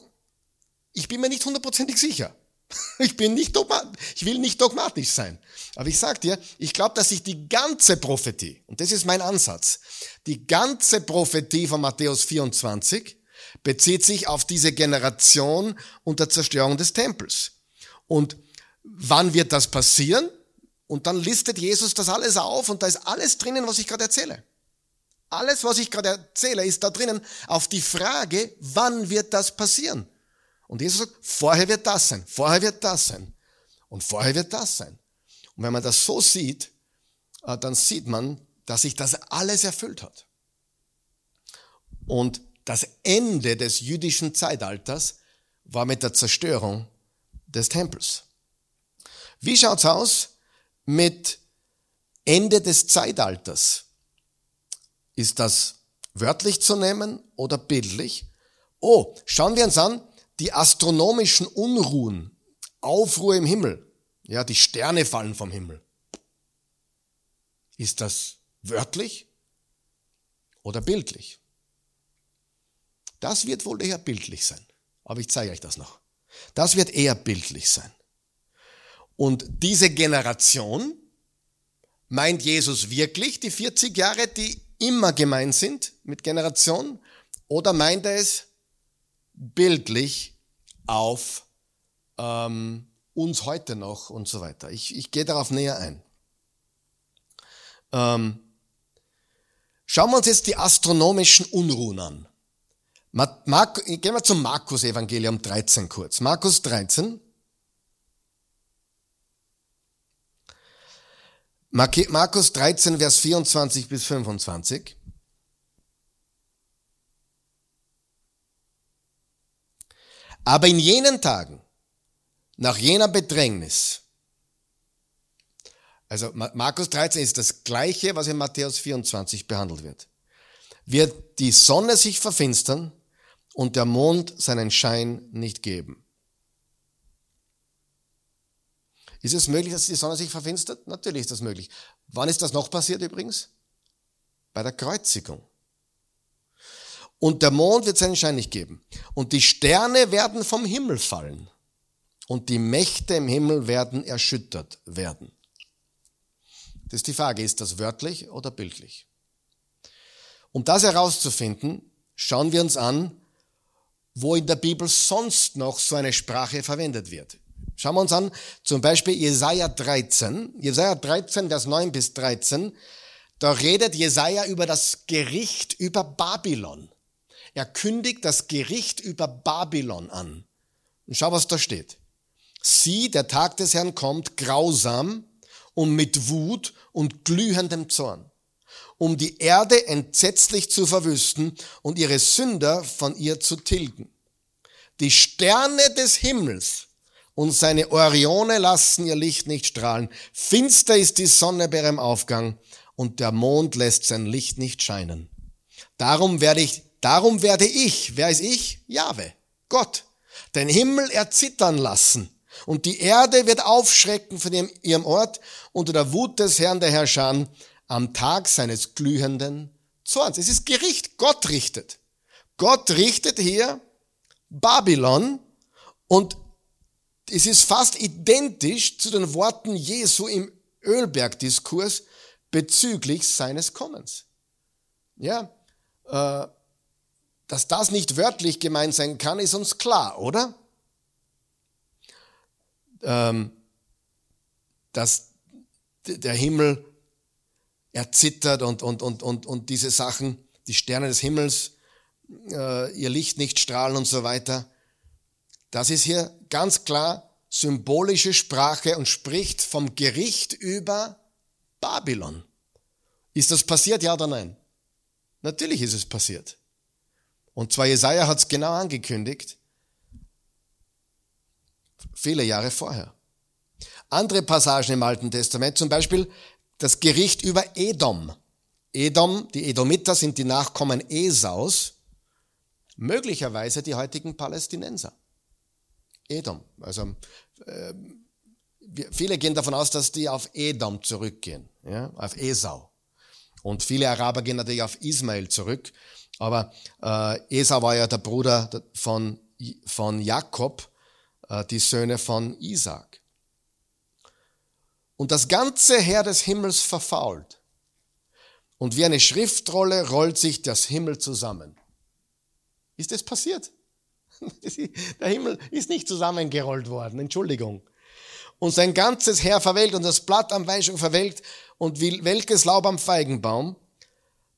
ich bin mir nicht hundertprozentig sicher. [LAUGHS] Ich bin nicht dogmatisch, ich will nicht dogmatisch sein. Aber ich sag dir, ich glaube, dass sich die ganze Prophetie, und das ist mein Ansatz, die ganze Prophetie von Matthäus 24 bezieht sich auf diese Generation und der Zerstörung des Tempels. Und wann wird das passieren? Und dann listet Jesus das alles auf und da ist alles drinnen, was ich gerade erzähle. Alles, was ich gerade erzähle, ist da drinnen auf die Frage, wann wird das passieren? Und Jesus sagt, vorher wird das sein, vorher wird das sein und vorher wird das sein. Und wenn man das so sieht, äh, dann sieht man, dass sich das alles erfüllt hat. Und das Ende des jüdischen Zeitalters war mit der Zerstörung des Tempels. Wie schaut's aus mit Ende des Zeitalters? Ist das wörtlich zu nehmen oder bildlich? Oh, schauen wir uns an, die astronomischen Unruhen, Aufruhr im Himmel, ja, die Sterne fallen vom Himmel. Ist das wörtlich oder bildlich? Das wird wohl eher bildlich sein. Aber ich zeige euch das noch. Das wird eher bildlich sein. Und diese Generation meint Jesus wirklich die 40 Jahre, die immer gemeint sind mit Generation? Oder meint er es bildlich auf ähm, uns heute noch und so weiter? Ich, ich gehe darauf näher ein. Ähm, schauen wir uns jetzt die astronomischen Unruhen an. Mark, gehen wir zum Markus Evangelium 13 kurz. Markus 13. Markus 13, Vers 24 bis 25. Aber in jenen Tagen, nach jener Bedrängnis, also Markus 13 ist das gleiche, was in Matthäus 24 behandelt wird, wird die Sonne sich verfinstern und der Mond seinen Schein nicht geben. Ist es möglich, dass die Sonne sich verfinstert? Natürlich ist das möglich. Wann ist das noch passiert übrigens? Bei der Kreuzigung. Und der Mond wird seinen Schein nicht geben. Und die Sterne werden vom Himmel fallen. Und die Mächte im Himmel werden erschüttert werden. Das ist die Frage, ist das wörtlich oder bildlich? Um das herauszufinden, schauen wir uns an, wo in der Bibel sonst noch so eine Sprache verwendet wird. Schauen wir uns an, zum Beispiel Jesaja 13, Jesaja 13, Vers 9 bis 13, da redet Jesaja über das Gericht über Babylon. Er kündigt das Gericht über Babylon an. Und schau, was da steht. Sieh, der Tag des Herrn kommt grausam und mit Wut und glühendem Zorn, um die Erde entsetzlich zu verwüsten und ihre Sünder von ihr zu tilgen. Die Sterne des Himmels und seine Orione lassen ihr Licht nicht strahlen. Finster ist die Sonne bei ihrem Aufgang und der Mond lässt sein Licht nicht scheinen. Darum werde ich, darum werde ich, wer ist ich? Jahwe, Gott, den Himmel erzittern lassen und die Erde wird aufschrecken von ihrem Ort unter der Wut des Herrn der Herrscher am Tag seines glühenden Zorns. Es ist Gericht. Gott richtet. Gott richtet hier Babylon und es ist fast identisch zu den Worten Jesu im Ölbergdiskurs bezüglich seines Kommens. Ja, äh, dass das nicht wörtlich gemeint sein kann, ist uns klar, oder? Ähm, dass der Himmel erzittert und, und, und, und, und diese Sachen, die Sterne des Himmels, äh, ihr Licht nicht strahlen und so weiter. Das ist hier ganz klar symbolische Sprache und spricht vom Gericht über Babylon. Ist das passiert, ja oder nein? Natürlich ist es passiert. Und zwar Jesaja hat es genau angekündigt, viele Jahre vorher. Andere Passagen im Alten Testament, zum Beispiel das Gericht über Edom. Edom, die Edomiter sind die Nachkommen Esaus, möglicherweise die heutigen Palästinenser. Edom. Also äh, viele gehen davon aus, dass die auf Edom zurückgehen, ja, auf Esau. Und viele Araber gehen natürlich auf Ismael zurück. Aber äh, Esau war ja der Bruder von, von Jakob, äh, die Söhne von Isaac. Und das ganze Heer des Himmels verfault. Und wie eine Schriftrolle rollt sich das Himmel zusammen. Ist das passiert? [LAUGHS] Der Himmel ist nicht zusammengerollt worden, Entschuldigung. Und sein ganzes Heer verwelkt und das Blatt am Weinstock verwelkt und wie welkes Laub am Feigenbaum.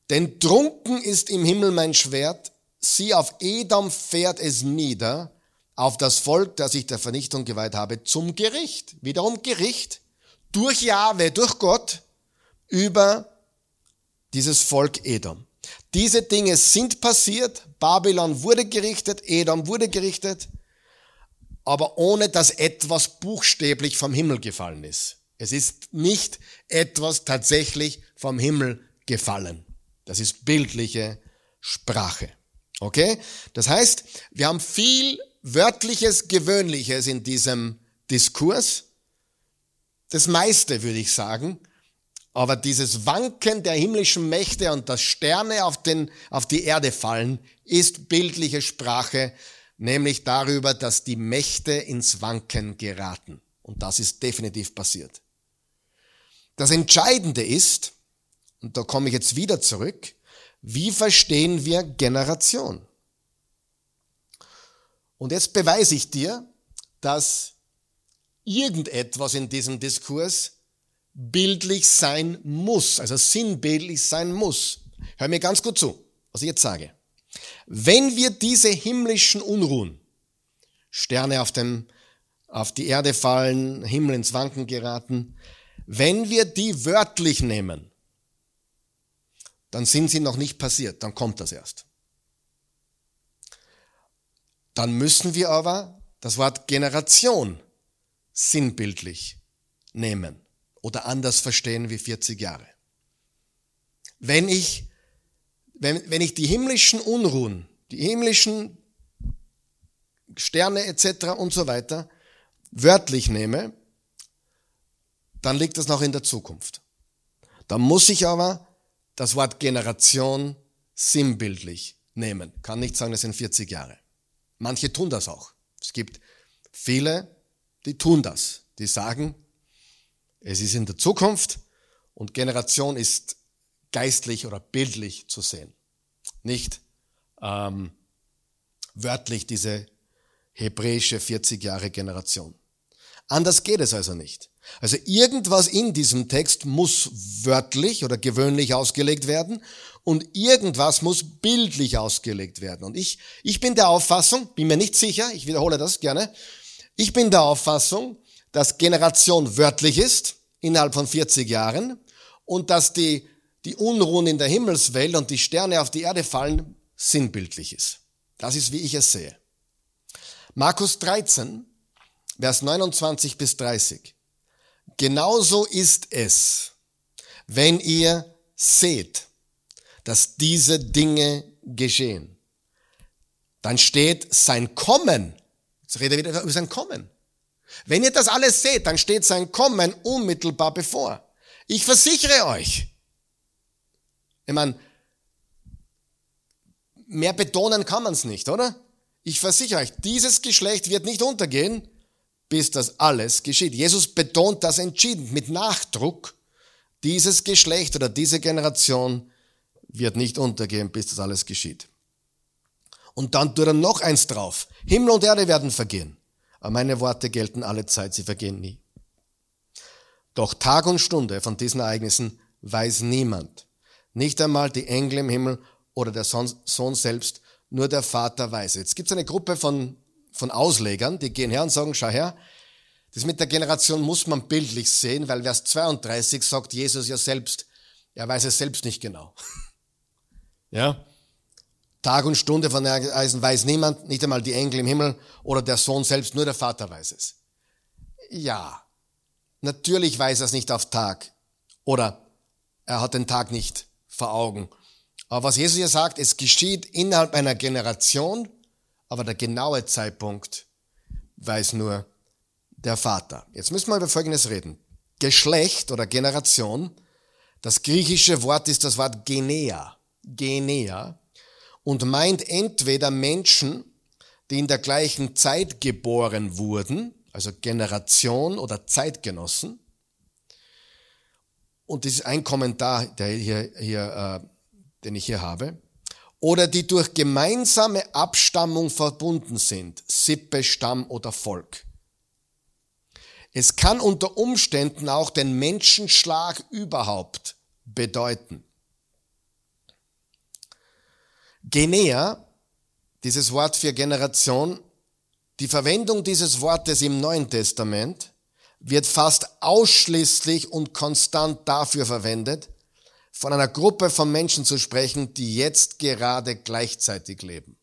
Denn trunken ist im Himmel mein Schwert, sieh auf Edom fährt es nieder, auf das Volk, das ich der Vernichtung geweiht habe, zum Gericht. Wiederum Gericht durch Jahwe, durch Gott über dieses Volk Edom. Diese Dinge sind passiert, Babylon wurde gerichtet, Edom wurde gerichtet, aber ohne dass etwas buchstäblich vom Himmel gefallen ist. Es ist nicht etwas tatsächlich vom Himmel gefallen. Das ist bildliche Sprache. Okay? Das heißt, wir haben viel wörtliches, gewöhnliches in diesem Diskurs. Das meiste würde ich sagen. Aber dieses Wanken der himmlischen Mächte und dass Sterne auf, den, auf die Erde fallen, ist bildliche Sprache, nämlich darüber, dass die Mächte ins Wanken geraten. Und das ist definitiv passiert. Das Entscheidende ist, und da komme ich jetzt wieder zurück, wie verstehen wir Generation? Und jetzt beweise ich dir, dass irgendetwas in diesem Diskurs bildlich sein muss, also sinnbildlich sein muss. Hör mir ganz gut zu, was ich jetzt sage. Wenn wir diese himmlischen Unruhen, Sterne auf, dem, auf die Erde fallen, Himmel ins Wanken geraten, wenn wir die wörtlich nehmen, dann sind sie noch nicht passiert, dann kommt das erst. Dann müssen wir aber das Wort Generation sinnbildlich nehmen oder anders verstehen wie 40 Jahre. Wenn ich, wenn, wenn ich die himmlischen Unruhen, die himmlischen Sterne etc. und so weiter wörtlich nehme, dann liegt das noch in der Zukunft. Da muss ich aber das Wort Generation sinnbildlich nehmen. Kann nicht sagen, das sind 40 Jahre. Manche tun das auch. Es gibt viele, die tun das. Die sagen, es ist in der Zukunft und Generation ist geistlich oder bildlich zu sehen. Nicht ähm, wörtlich diese hebräische 40 Jahre Generation. Anders geht es also nicht. Also irgendwas in diesem Text muss wörtlich oder gewöhnlich ausgelegt werden und irgendwas muss bildlich ausgelegt werden. Und ich, ich bin der Auffassung, bin mir nicht sicher, ich wiederhole das gerne, ich bin der Auffassung, dass Generation wörtlich ist, innerhalb von 40 Jahren, und dass die, die Unruhen in der Himmelswelt und die Sterne auf die Erde fallen, sinnbildlich ist. Das ist, wie ich es sehe. Markus 13, Vers 29 bis 30. Genauso ist es, wenn ihr seht, dass diese Dinge geschehen. Dann steht sein Kommen Jetzt redet er wieder über sein Kommen. Wenn ihr das alles seht, dann steht sein Kommen unmittelbar bevor. Ich versichere euch. Ich meine, mehr betonen kann man es nicht, oder? Ich versichere euch, dieses Geschlecht wird nicht untergehen, bis das alles geschieht. Jesus betont das entschieden, mit Nachdruck. Dieses Geschlecht oder diese Generation wird nicht untergehen, bis das alles geschieht. Und dann tut er noch eins drauf. Himmel und Erde werden vergehen. Aber meine Worte gelten alle Zeit, sie vergehen nie. Doch Tag und Stunde von diesen Ereignissen weiß niemand. Nicht einmal die Engel im Himmel oder der Sohn selbst, nur der Vater weiß. Jetzt gibt es eine Gruppe von, von Auslegern, die gehen her und sagen, schau her, das mit der Generation muss man bildlich sehen, weil Vers 32 sagt Jesus ja selbst, er weiß es selbst nicht genau. [LAUGHS] ja? Tag und Stunde von Eisen weiß niemand, nicht einmal die Engel im Himmel oder der Sohn selbst, nur der Vater weiß es. Ja, natürlich weiß er es nicht auf Tag oder er hat den Tag nicht vor Augen. Aber was Jesus hier sagt, es geschieht innerhalb einer Generation, aber der genaue Zeitpunkt weiß nur der Vater. Jetzt müssen wir über Folgendes reden. Geschlecht oder Generation, das griechische Wort ist das Wort Genea. Genea. Und meint entweder Menschen, die in der gleichen Zeit geboren wurden, also Generation oder Zeitgenossen. Und das ist ein Kommentar, der hier, hier, äh, den ich hier habe. Oder die durch gemeinsame Abstammung verbunden sind, Sippe, Stamm oder Volk. Es kann unter Umständen auch den Menschenschlag überhaupt bedeuten. Genea, dieses Wort für Generation, die Verwendung dieses Wortes im Neuen Testament wird fast ausschließlich und konstant dafür verwendet, von einer Gruppe von Menschen zu sprechen, die jetzt gerade gleichzeitig leben.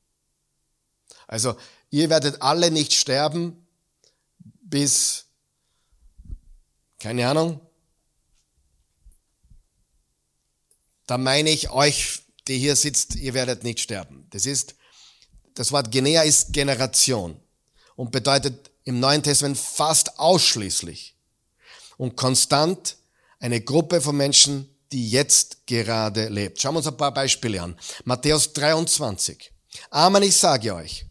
Also ihr werdet alle nicht sterben bis keine Ahnung. Da meine ich euch, die hier sitzt, ihr werdet nicht sterben. Das ist, das Wort Genea ist Generation und bedeutet im Neuen Testament fast ausschließlich und konstant eine Gruppe von Menschen, die jetzt gerade lebt. Schauen wir uns ein paar Beispiele an. Matthäus 23. Amen, ich sage euch,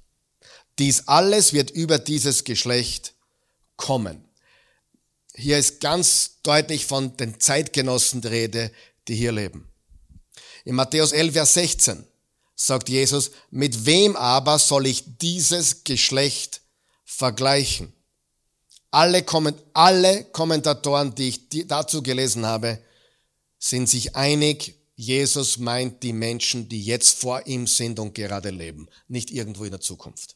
dies alles wird über dieses Geschlecht kommen. Hier ist ganz deutlich von den Zeitgenossen die Rede, die hier leben. In Matthäus 11, Vers 16 sagt Jesus, mit wem aber soll ich dieses Geschlecht vergleichen? Alle, alle Kommentatoren, die ich dazu gelesen habe, sind sich einig, Jesus meint die Menschen, die jetzt vor ihm sind und gerade leben, nicht irgendwo in der Zukunft.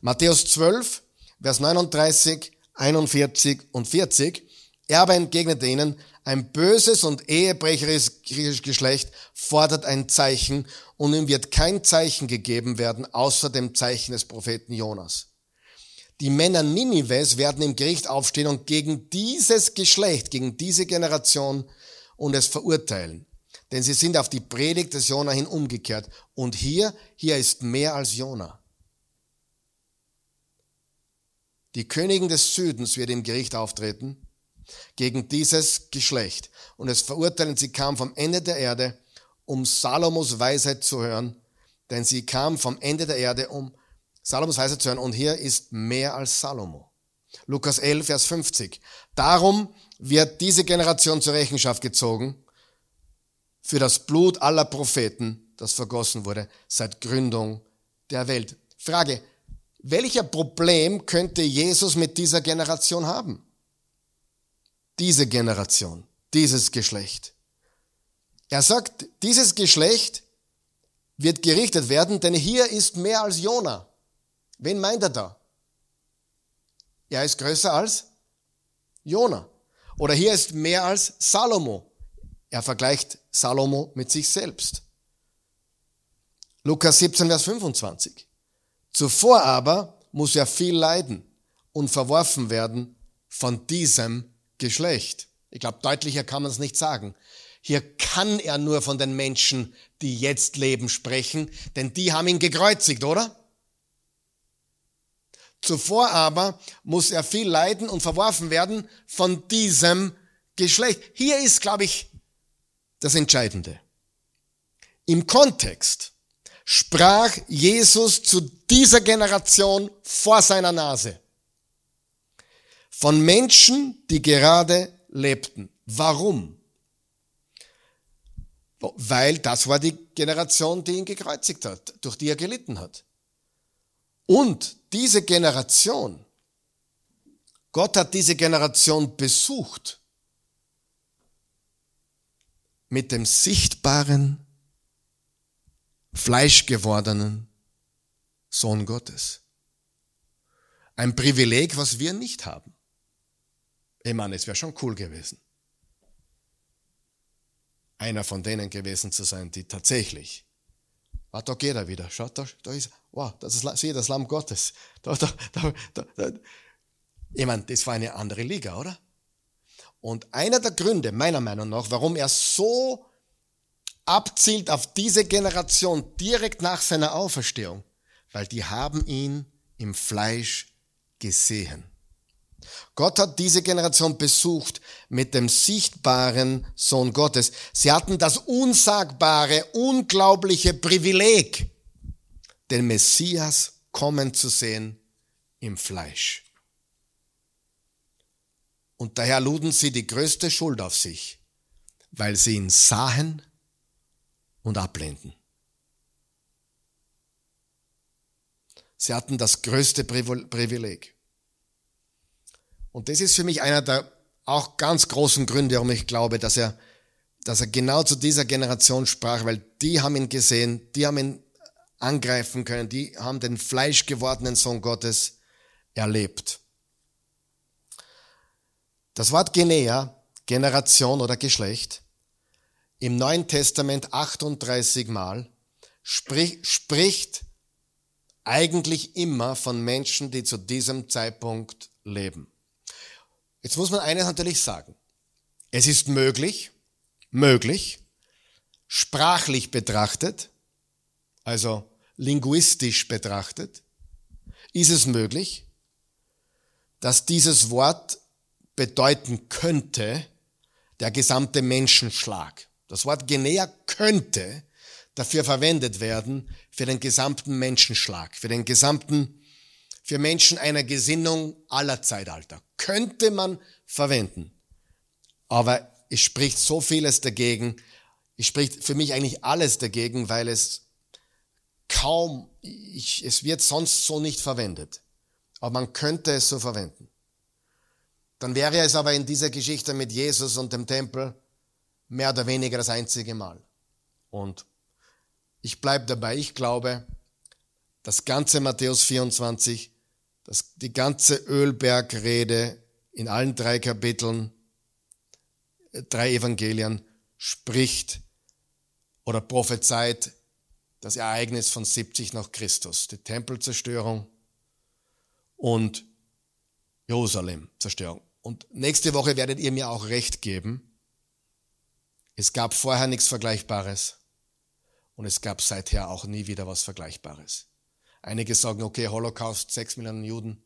Matthäus 12, Vers 39, 41 und 40. Er aber entgegnete ihnen, ein böses und ehebrecherisches Geschlecht fordert ein Zeichen und ihm wird kein Zeichen gegeben werden, außer dem Zeichen des Propheten Jonas. Die Männer Ninives werden im Gericht aufstehen und gegen dieses Geschlecht, gegen diese Generation und es verurteilen. Denn sie sind auf die Predigt des Jona hin umgekehrt. Und hier, hier ist mehr als Jona. Die Königin des Südens wird im Gericht auftreten gegen dieses Geschlecht und es verurteilen, sie kam vom Ende der Erde, um Salomos Weisheit zu hören, denn sie kam vom Ende der Erde, um Salomos Weisheit zu hören und hier ist mehr als Salomo. Lukas 11, Vers 50. Darum wird diese Generation zur Rechenschaft gezogen für das Blut aller Propheten, das vergossen wurde seit Gründung der Welt. Frage, welcher Problem könnte Jesus mit dieser Generation haben? Diese Generation, dieses Geschlecht. Er sagt, dieses Geschlecht wird gerichtet werden, denn hier ist mehr als Jona. Wen meint er da? Er ist größer als Jona. Oder hier ist mehr als Salomo. Er vergleicht Salomo mit sich selbst. Lukas 17, Vers 25. Zuvor aber muss er viel leiden und verworfen werden von diesem Geschlecht. Ich glaube, deutlicher kann man es nicht sagen. Hier kann er nur von den Menschen, die jetzt leben, sprechen, denn die haben ihn gekreuzigt, oder? Zuvor aber muss er viel leiden und verworfen werden von diesem Geschlecht. Hier ist, glaube ich, das Entscheidende. Im Kontext sprach Jesus zu dieser Generation vor seiner Nase. Von Menschen, die gerade lebten. Warum? Weil das war die Generation, die ihn gekreuzigt hat, durch die er gelitten hat. Und diese Generation, Gott hat diese Generation besucht mit dem sichtbaren, fleischgewordenen Sohn Gottes. Ein Privileg, was wir nicht haben. Ich meine, es wäre schon cool gewesen, einer von denen gewesen zu sein, die tatsächlich, ah, da geht er wieder, schaut, da, da ist, wow, das ist, sieh, das Lamm Gottes. Da, da, da, da, da. Ich meine, das war eine andere Liga, oder? Und einer der Gründe, meiner Meinung nach, warum er so abzielt auf diese Generation direkt nach seiner Auferstehung, weil die haben ihn im Fleisch gesehen. Gott hat diese Generation besucht mit dem sichtbaren Sohn Gottes. Sie hatten das unsagbare, unglaubliche Privileg, den Messias kommen zu sehen im Fleisch. Und daher luden sie die größte Schuld auf sich, weil sie ihn sahen und ablehnten. Sie hatten das größte Privileg. Und das ist für mich einer der auch ganz großen Gründe, warum ich glaube, dass er, dass er genau zu dieser Generation sprach, weil die haben ihn gesehen, die haben ihn angreifen können, die haben den fleischgewordenen Sohn Gottes erlebt. Das Wort Genea, Generation oder Geschlecht, im Neuen Testament 38 Mal sprich, spricht eigentlich immer von Menschen, die zu diesem Zeitpunkt leben. Jetzt muss man eines natürlich sagen. Es ist möglich, möglich, sprachlich betrachtet, also linguistisch betrachtet, ist es möglich, dass dieses Wort bedeuten könnte, der gesamte Menschenschlag. Das Wort Genea könnte dafür verwendet werden, für den gesamten Menschenschlag, für den gesamten, für Menschen einer Gesinnung aller Zeitalter. Könnte man verwenden. Aber es spricht so vieles dagegen, es spricht für mich eigentlich alles dagegen, weil es kaum, ich, es wird sonst so nicht verwendet. Aber man könnte es so verwenden. Dann wäre es aber in dieser Geschichte mit Jesus und dem Tempel mehr oder weniger das einzige Mal. Und ich bleibe dabei, ich glaube, das ganze Matthäus 24, das, die ganze Ölbergrede in allen drei Kapiteln, drei Evangelien, spricht oder prophezeit das Ereignis von 70 nach Christus, die Tempelzerstörung und Jerusalem Zerstörung. Und nächste Woche werdet ihr mir auch recht geben. Es gab vorher nichts Vergleichbares und es gab seither auch nie wieder was Vergleichbares. Einige sagen, okay, Holocaust, sechs Millionen Juden.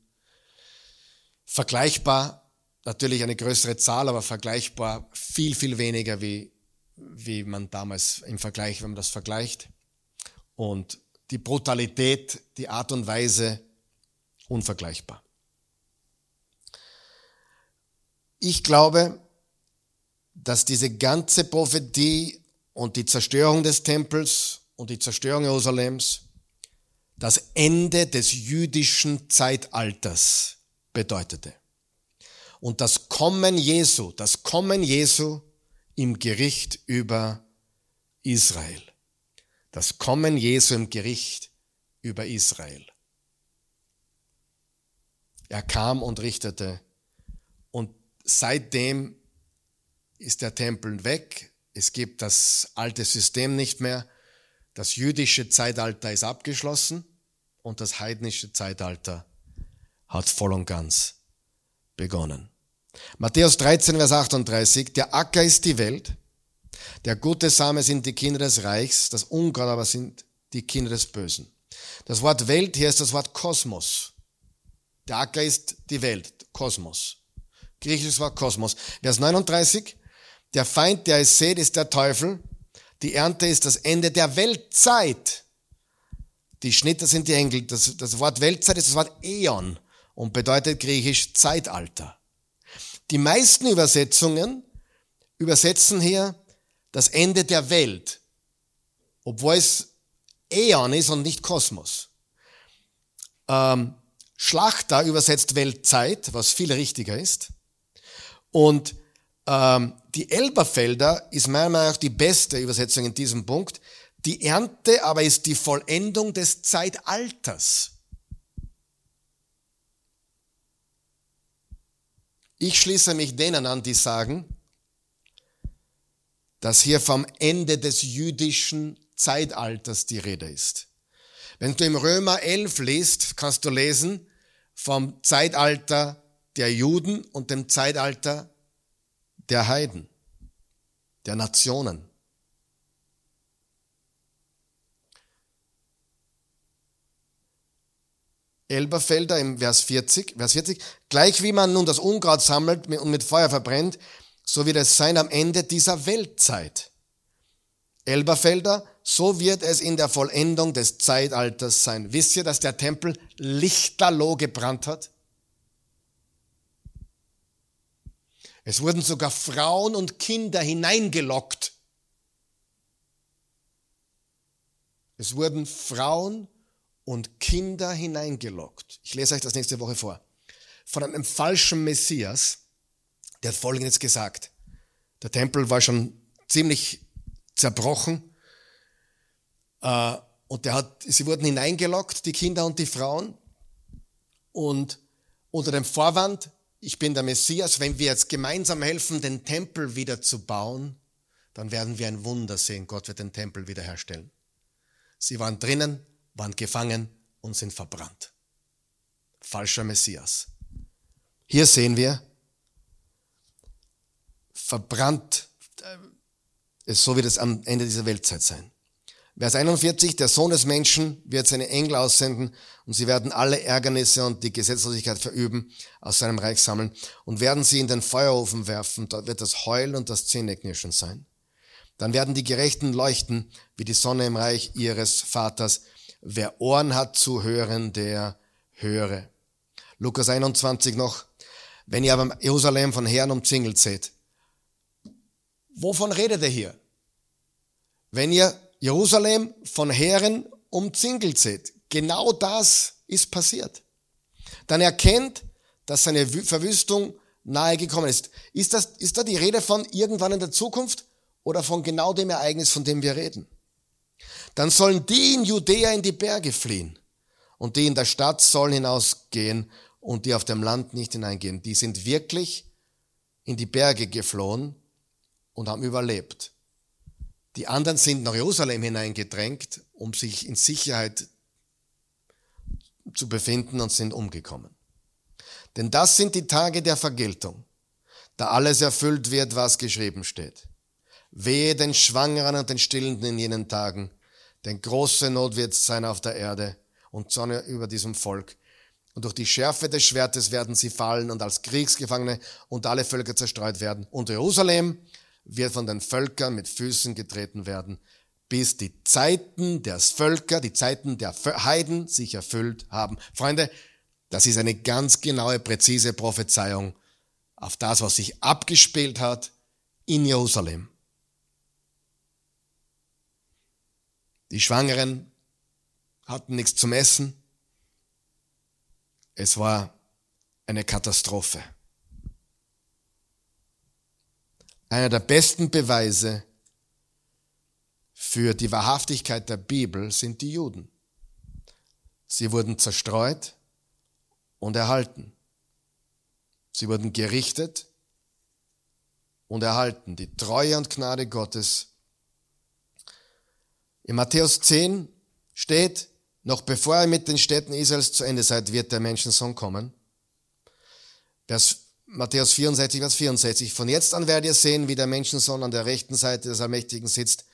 Vergleichbar, natürlich eine größere Zahl, aber vergleichbar viel, viel weniger wie, wie man damals im Vergleich, wenn man das vergleicht. Und die Brutalität, die Art und Weise, unvergleichbar. Ich glaube, dass diese ganze Prophetie und die Zerstörung des Tempels und die Zerstörung Jerusalems das Ende des jüdischen Zeitalters bedeutete. Und das Kommen Jesu, das Kommen Jesu im Gericht über Israel. Das Kommen Jesu im Gericht über Israel. Er kam und richtete und seitdem ist der Tempel weg. Es gibt das alte System nicht mehr. Das jüdische Zeitalter ist abgeschlossen und das heidnische Zeitalter hat voll und ganz begonnen. Matthäus 13, Vers 38, der Acker ist die Welt, der gute Same sind die Kinder des Reichs, das Unkraut aber sind die Kinder des Bösen. Das Wort Welt hier ist das Wort Kosmos. Der Acker ist die Welt, Kosmos. Griechisches Wort Kosmos. Vers 39. Der Feind, der es seht, ist der Teufel. Die Ernte ist das Ende der Weltzeit. Die Schnitter sind die Engel. Das, das Wort Weltzeit ist das Wort Äon und bedeutet griechisch Zeitalter. Die meisten Übersetzungen übersetzen hier das Ende der Welt, obwohl es Äon ist und nicht Kosmos. Ähm, Schlachter übersetzt Weltzeit, was viel richtiger ist. Und ähm, die Elberfelder ist meiner Meinung nach die beste Übersetzung in diesem Punkt. Die Ernte aber ist die Vollendung des Zeitalters. Ich schließe mich denen an, die sagen, dass hier vom Ende des jüdischen Zeitalters die Rede ist. Wenn du im Römer 11 liest, kannst du lesen vom Zeitalter der Juden und dem Zeitalter der Heiden, der Nationen. Elberfelder im Vers 40, Vers 40, gleich wie man nun das Unkraut sammelt und mit Feuer verbrennt, so wird es sein am Ende dieser Weltzeit. Elberfelder, so wird es in der Vollendung des Zeitalters sein. Wisst ihr, dass der Tempel lichterloh gebrannt hat? Es wurden sogar Frauen und Kinder hineingelockt. Es wurden Frauen und Kinder hineingelockt. Ich lese euch das nächste Woche vor. Von einem falschen Messias, der hat Folgendes gesagt. Der Tempel war schon ziemlich zerbrochen. Äh, und der hat, sie wurden hineingelockt, die Kinder und die Frauen. Und unter dem Vorwand, ich bin der Messias, wenn wir jetzt gemeinsam helfen, den Tempel wieder zu bauen, dann werden wir ein Wunder sehen. Gott wird den Tempel wiederherstellen. Sie waren drinnen, waren gefangen und sind verbrannt. Falscher Messias. Hier sehen wir, verbrannt ist äh, so wird es am Ende dieser Weltzeit sein. Vers 41, der Sohn des Menschen wird seine Engel aussenden und sie werden alle Ärgernisse und die Gesetzlosigkeit verüben, aus seinem Reich sammeln und werden sie in den Feuerofen werfen. Dort wird das Heulen und das Zähneknirschen sein. Dann werden die Gerechten leuchten wie die Sonne im Reich ihres Vaters. Wer Ohren hat zu hören, der höre. Lukas 21 noch. Wenn ihr aber Jerusalem von Herren umzingelt seht. Wovon redet er hier? Wenn ihr Jerusalem von Heeren umzingelt seht. Genau das ist passiert. Dann erkennt, dass seine Verwüstung nahe gekommen ist. Ist, das, ist da die Rede von irgendwann in der Zukunft oder von genau dem Ereignis, von dem wir reden? Dann sollen die in Judäa in die Berge fliehen und die in der Stadt sollen hinausgehen und die auf dem Land nicht hineingehen. Die sind wirklich in die Berge geflohen und haben überlebt. Die anderen sind nach Jerusalem hineingedrängt, um sich in Sicherheit zu befinden und sind umgekommen. Denn das sind die Tage der Vergeltung, da alles erfüllt wird, was geschrieben steht. Wehe den Schwangeren und den Stillenden in jenen Tagen, denn große Not wird sein auf der Erde und Sonne über diesem Volk. Und durch die Schärfe des Schwertes werden sie fallen und als Kriegsgefangene und alle Völker zerstreut werden. Und Jerusalem wird von den Völkern mit Füßen getreten werden, bis die Zeiten der Völker, die Zeiten der Heiden sich erfüllt haben. Freunde, das ist eine ganz genaue, präzise Prophezeiung auf das, was sich abgespielt hat in Jerusalem. Die Schwangeren hatten nichts zum Essen. Es war eine Katastrophe. Einer der besten Beweise für die Wahrhaftigkeit der Bibel sind die Juden. Sie wurden zerstreut und erhalten. Sie wurden gerichtet und erhalten. Die Treue und Gnade Gottes. In Matthäus 10 steht, noch bevor er mit den Städten Israels zu Ende seid, wird der Menschensohn kommen. Vers Matthäus 64, Vers 64. Von jetzt an werdet ihr sehen, wie der Menschensohn an der rechten Seite des Allmächtigen sitzt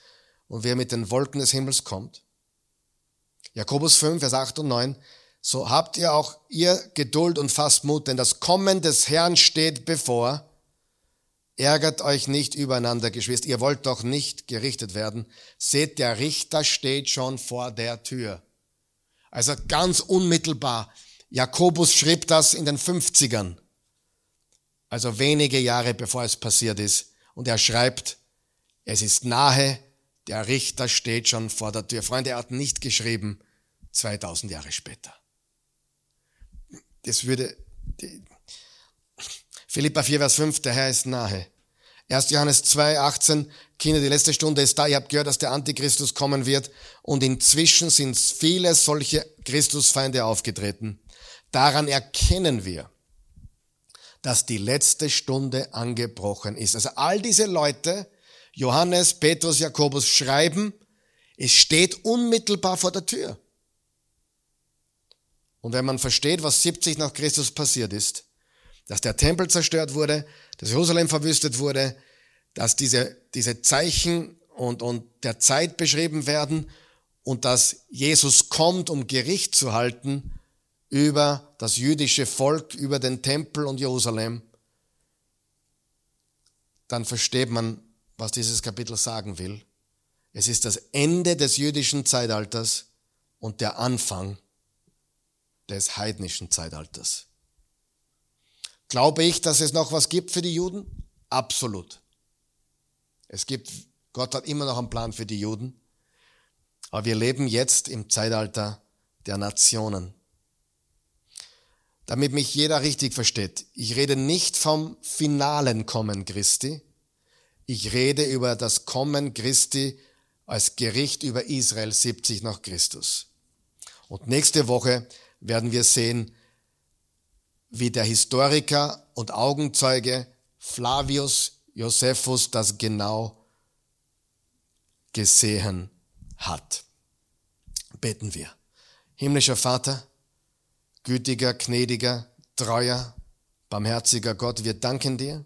und wer mit den Wolken des Himmels kommt. Jakobus 5, Vers 8 und 9. so habt ihr auch ihr Geduld und fasst Mut, denn das Kommen des Herrn steht bevor. Ärgert euch nicht übereinander, Geschwister. Ihr wollt doch nicht gerichtet werden. Seht, der Richter steht schon vor der Tür. Also ganz unmittelbar. Jakobus schrieb das in den 50ern. Also wenige Jahre bevor es passiert ist. Und er schreibt, es ist nahe, der Richter steht schon vor der Tür. Freunde, er hat nicht geschrieben, 2000 Jahre später. Das würde, Philippa 4, Vers 5, der Herr ist nahe. 1. Johannes 2, 18, Kinder, die letzte Stunde ist da. Ihr habt gehört, dass der Antichristus kommen wird. Und inzwischen sind viele solche Christusfeinde aufgetreten. Daran erkennen wir, dass die letzte Stunde angebrochen ist. Also all diese Leute, Johannes, Petrus, Jakobus schreiben, es steht unmittelbar vor der Tür. Und wenn man versteht, was 70 nach Christus passiert ist, dass der Tempel zerstört wurde, dass Jerusalem verwüstet wurde, dass diese, diese Zeichen und, und der Zeit beschrieben werden und dass Jesus kommt, um Gericht zu halten über das jüdische Volk, über den Tempel und Jerusalem, dann versteht man, was dieses Kapitel sagen will. Es ist das Ende des jüdischen Zeitalters und der Anfang des heidnischen Zeitalters. Glaube ich, dass es noch was gibt für die Juden? Absolut. Es gibt, Gott hat immer noch einen Plan für die Juden. Aber wir leben jetzt im Zeitalter der Nationen. Damit mich jeder richtig versteht. Ich rede nicht vom finalen Kommen Christi. Ich rede über das Kommen Christi als Gericht über Israel 70 nach Christus. Und nächste Woche werden wir sehen, wie der Historiker und Augenzeuge Flavius Josephus das genau gesehen hat. Beten wir. Himmlischer Vater, gütiger, gnädiger, treuer, barmherziger Gott, wir danken dir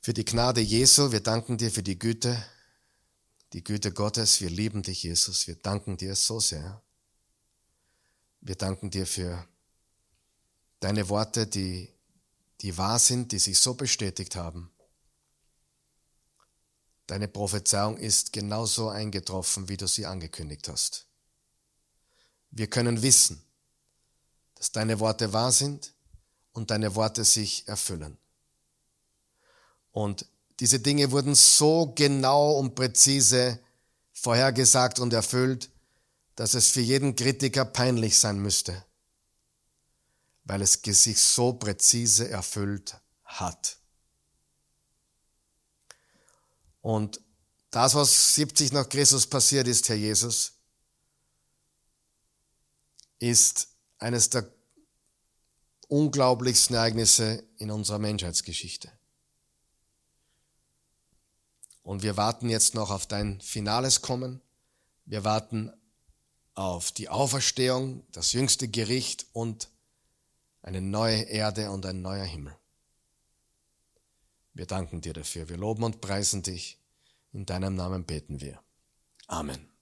für die Gnade Jesu, wir danken dir für die Güte, die Güte Gottes, wir lieben dich, Jesus, wir danken dir so sehr. Wir danken dir für deine Worte, die, die wahr sind, die sich so bestätigt haben. Deine Prophezeiung ist genauso eingetroffen, wie du sie angekündigt hast. Wir können wissen, dass deine Worte wahr sind und deine Worte sich erfüllen. Und diese Dinge wurden so genau und präzise vorhergesagt und erfüllt, dass es für jeden Kritiker peinlich sein müsste, weil es sich so präzise erfüllt hat. Und das, was 70 nach Christus passiert ist, Herr Jesus, ist eines der unglaublichsten Ereignisse in unserer Menschheitsgeschichte. Und wir warten jetzt noch auf dein finales Kommen. Wir warten auf die Auferstehung, das jüngste Gericht und eine neue Erde und ein neuer Himmel. Wir danken dir dafür. Wir loben und preisen dich. In deinem Namen beten wir. Amen.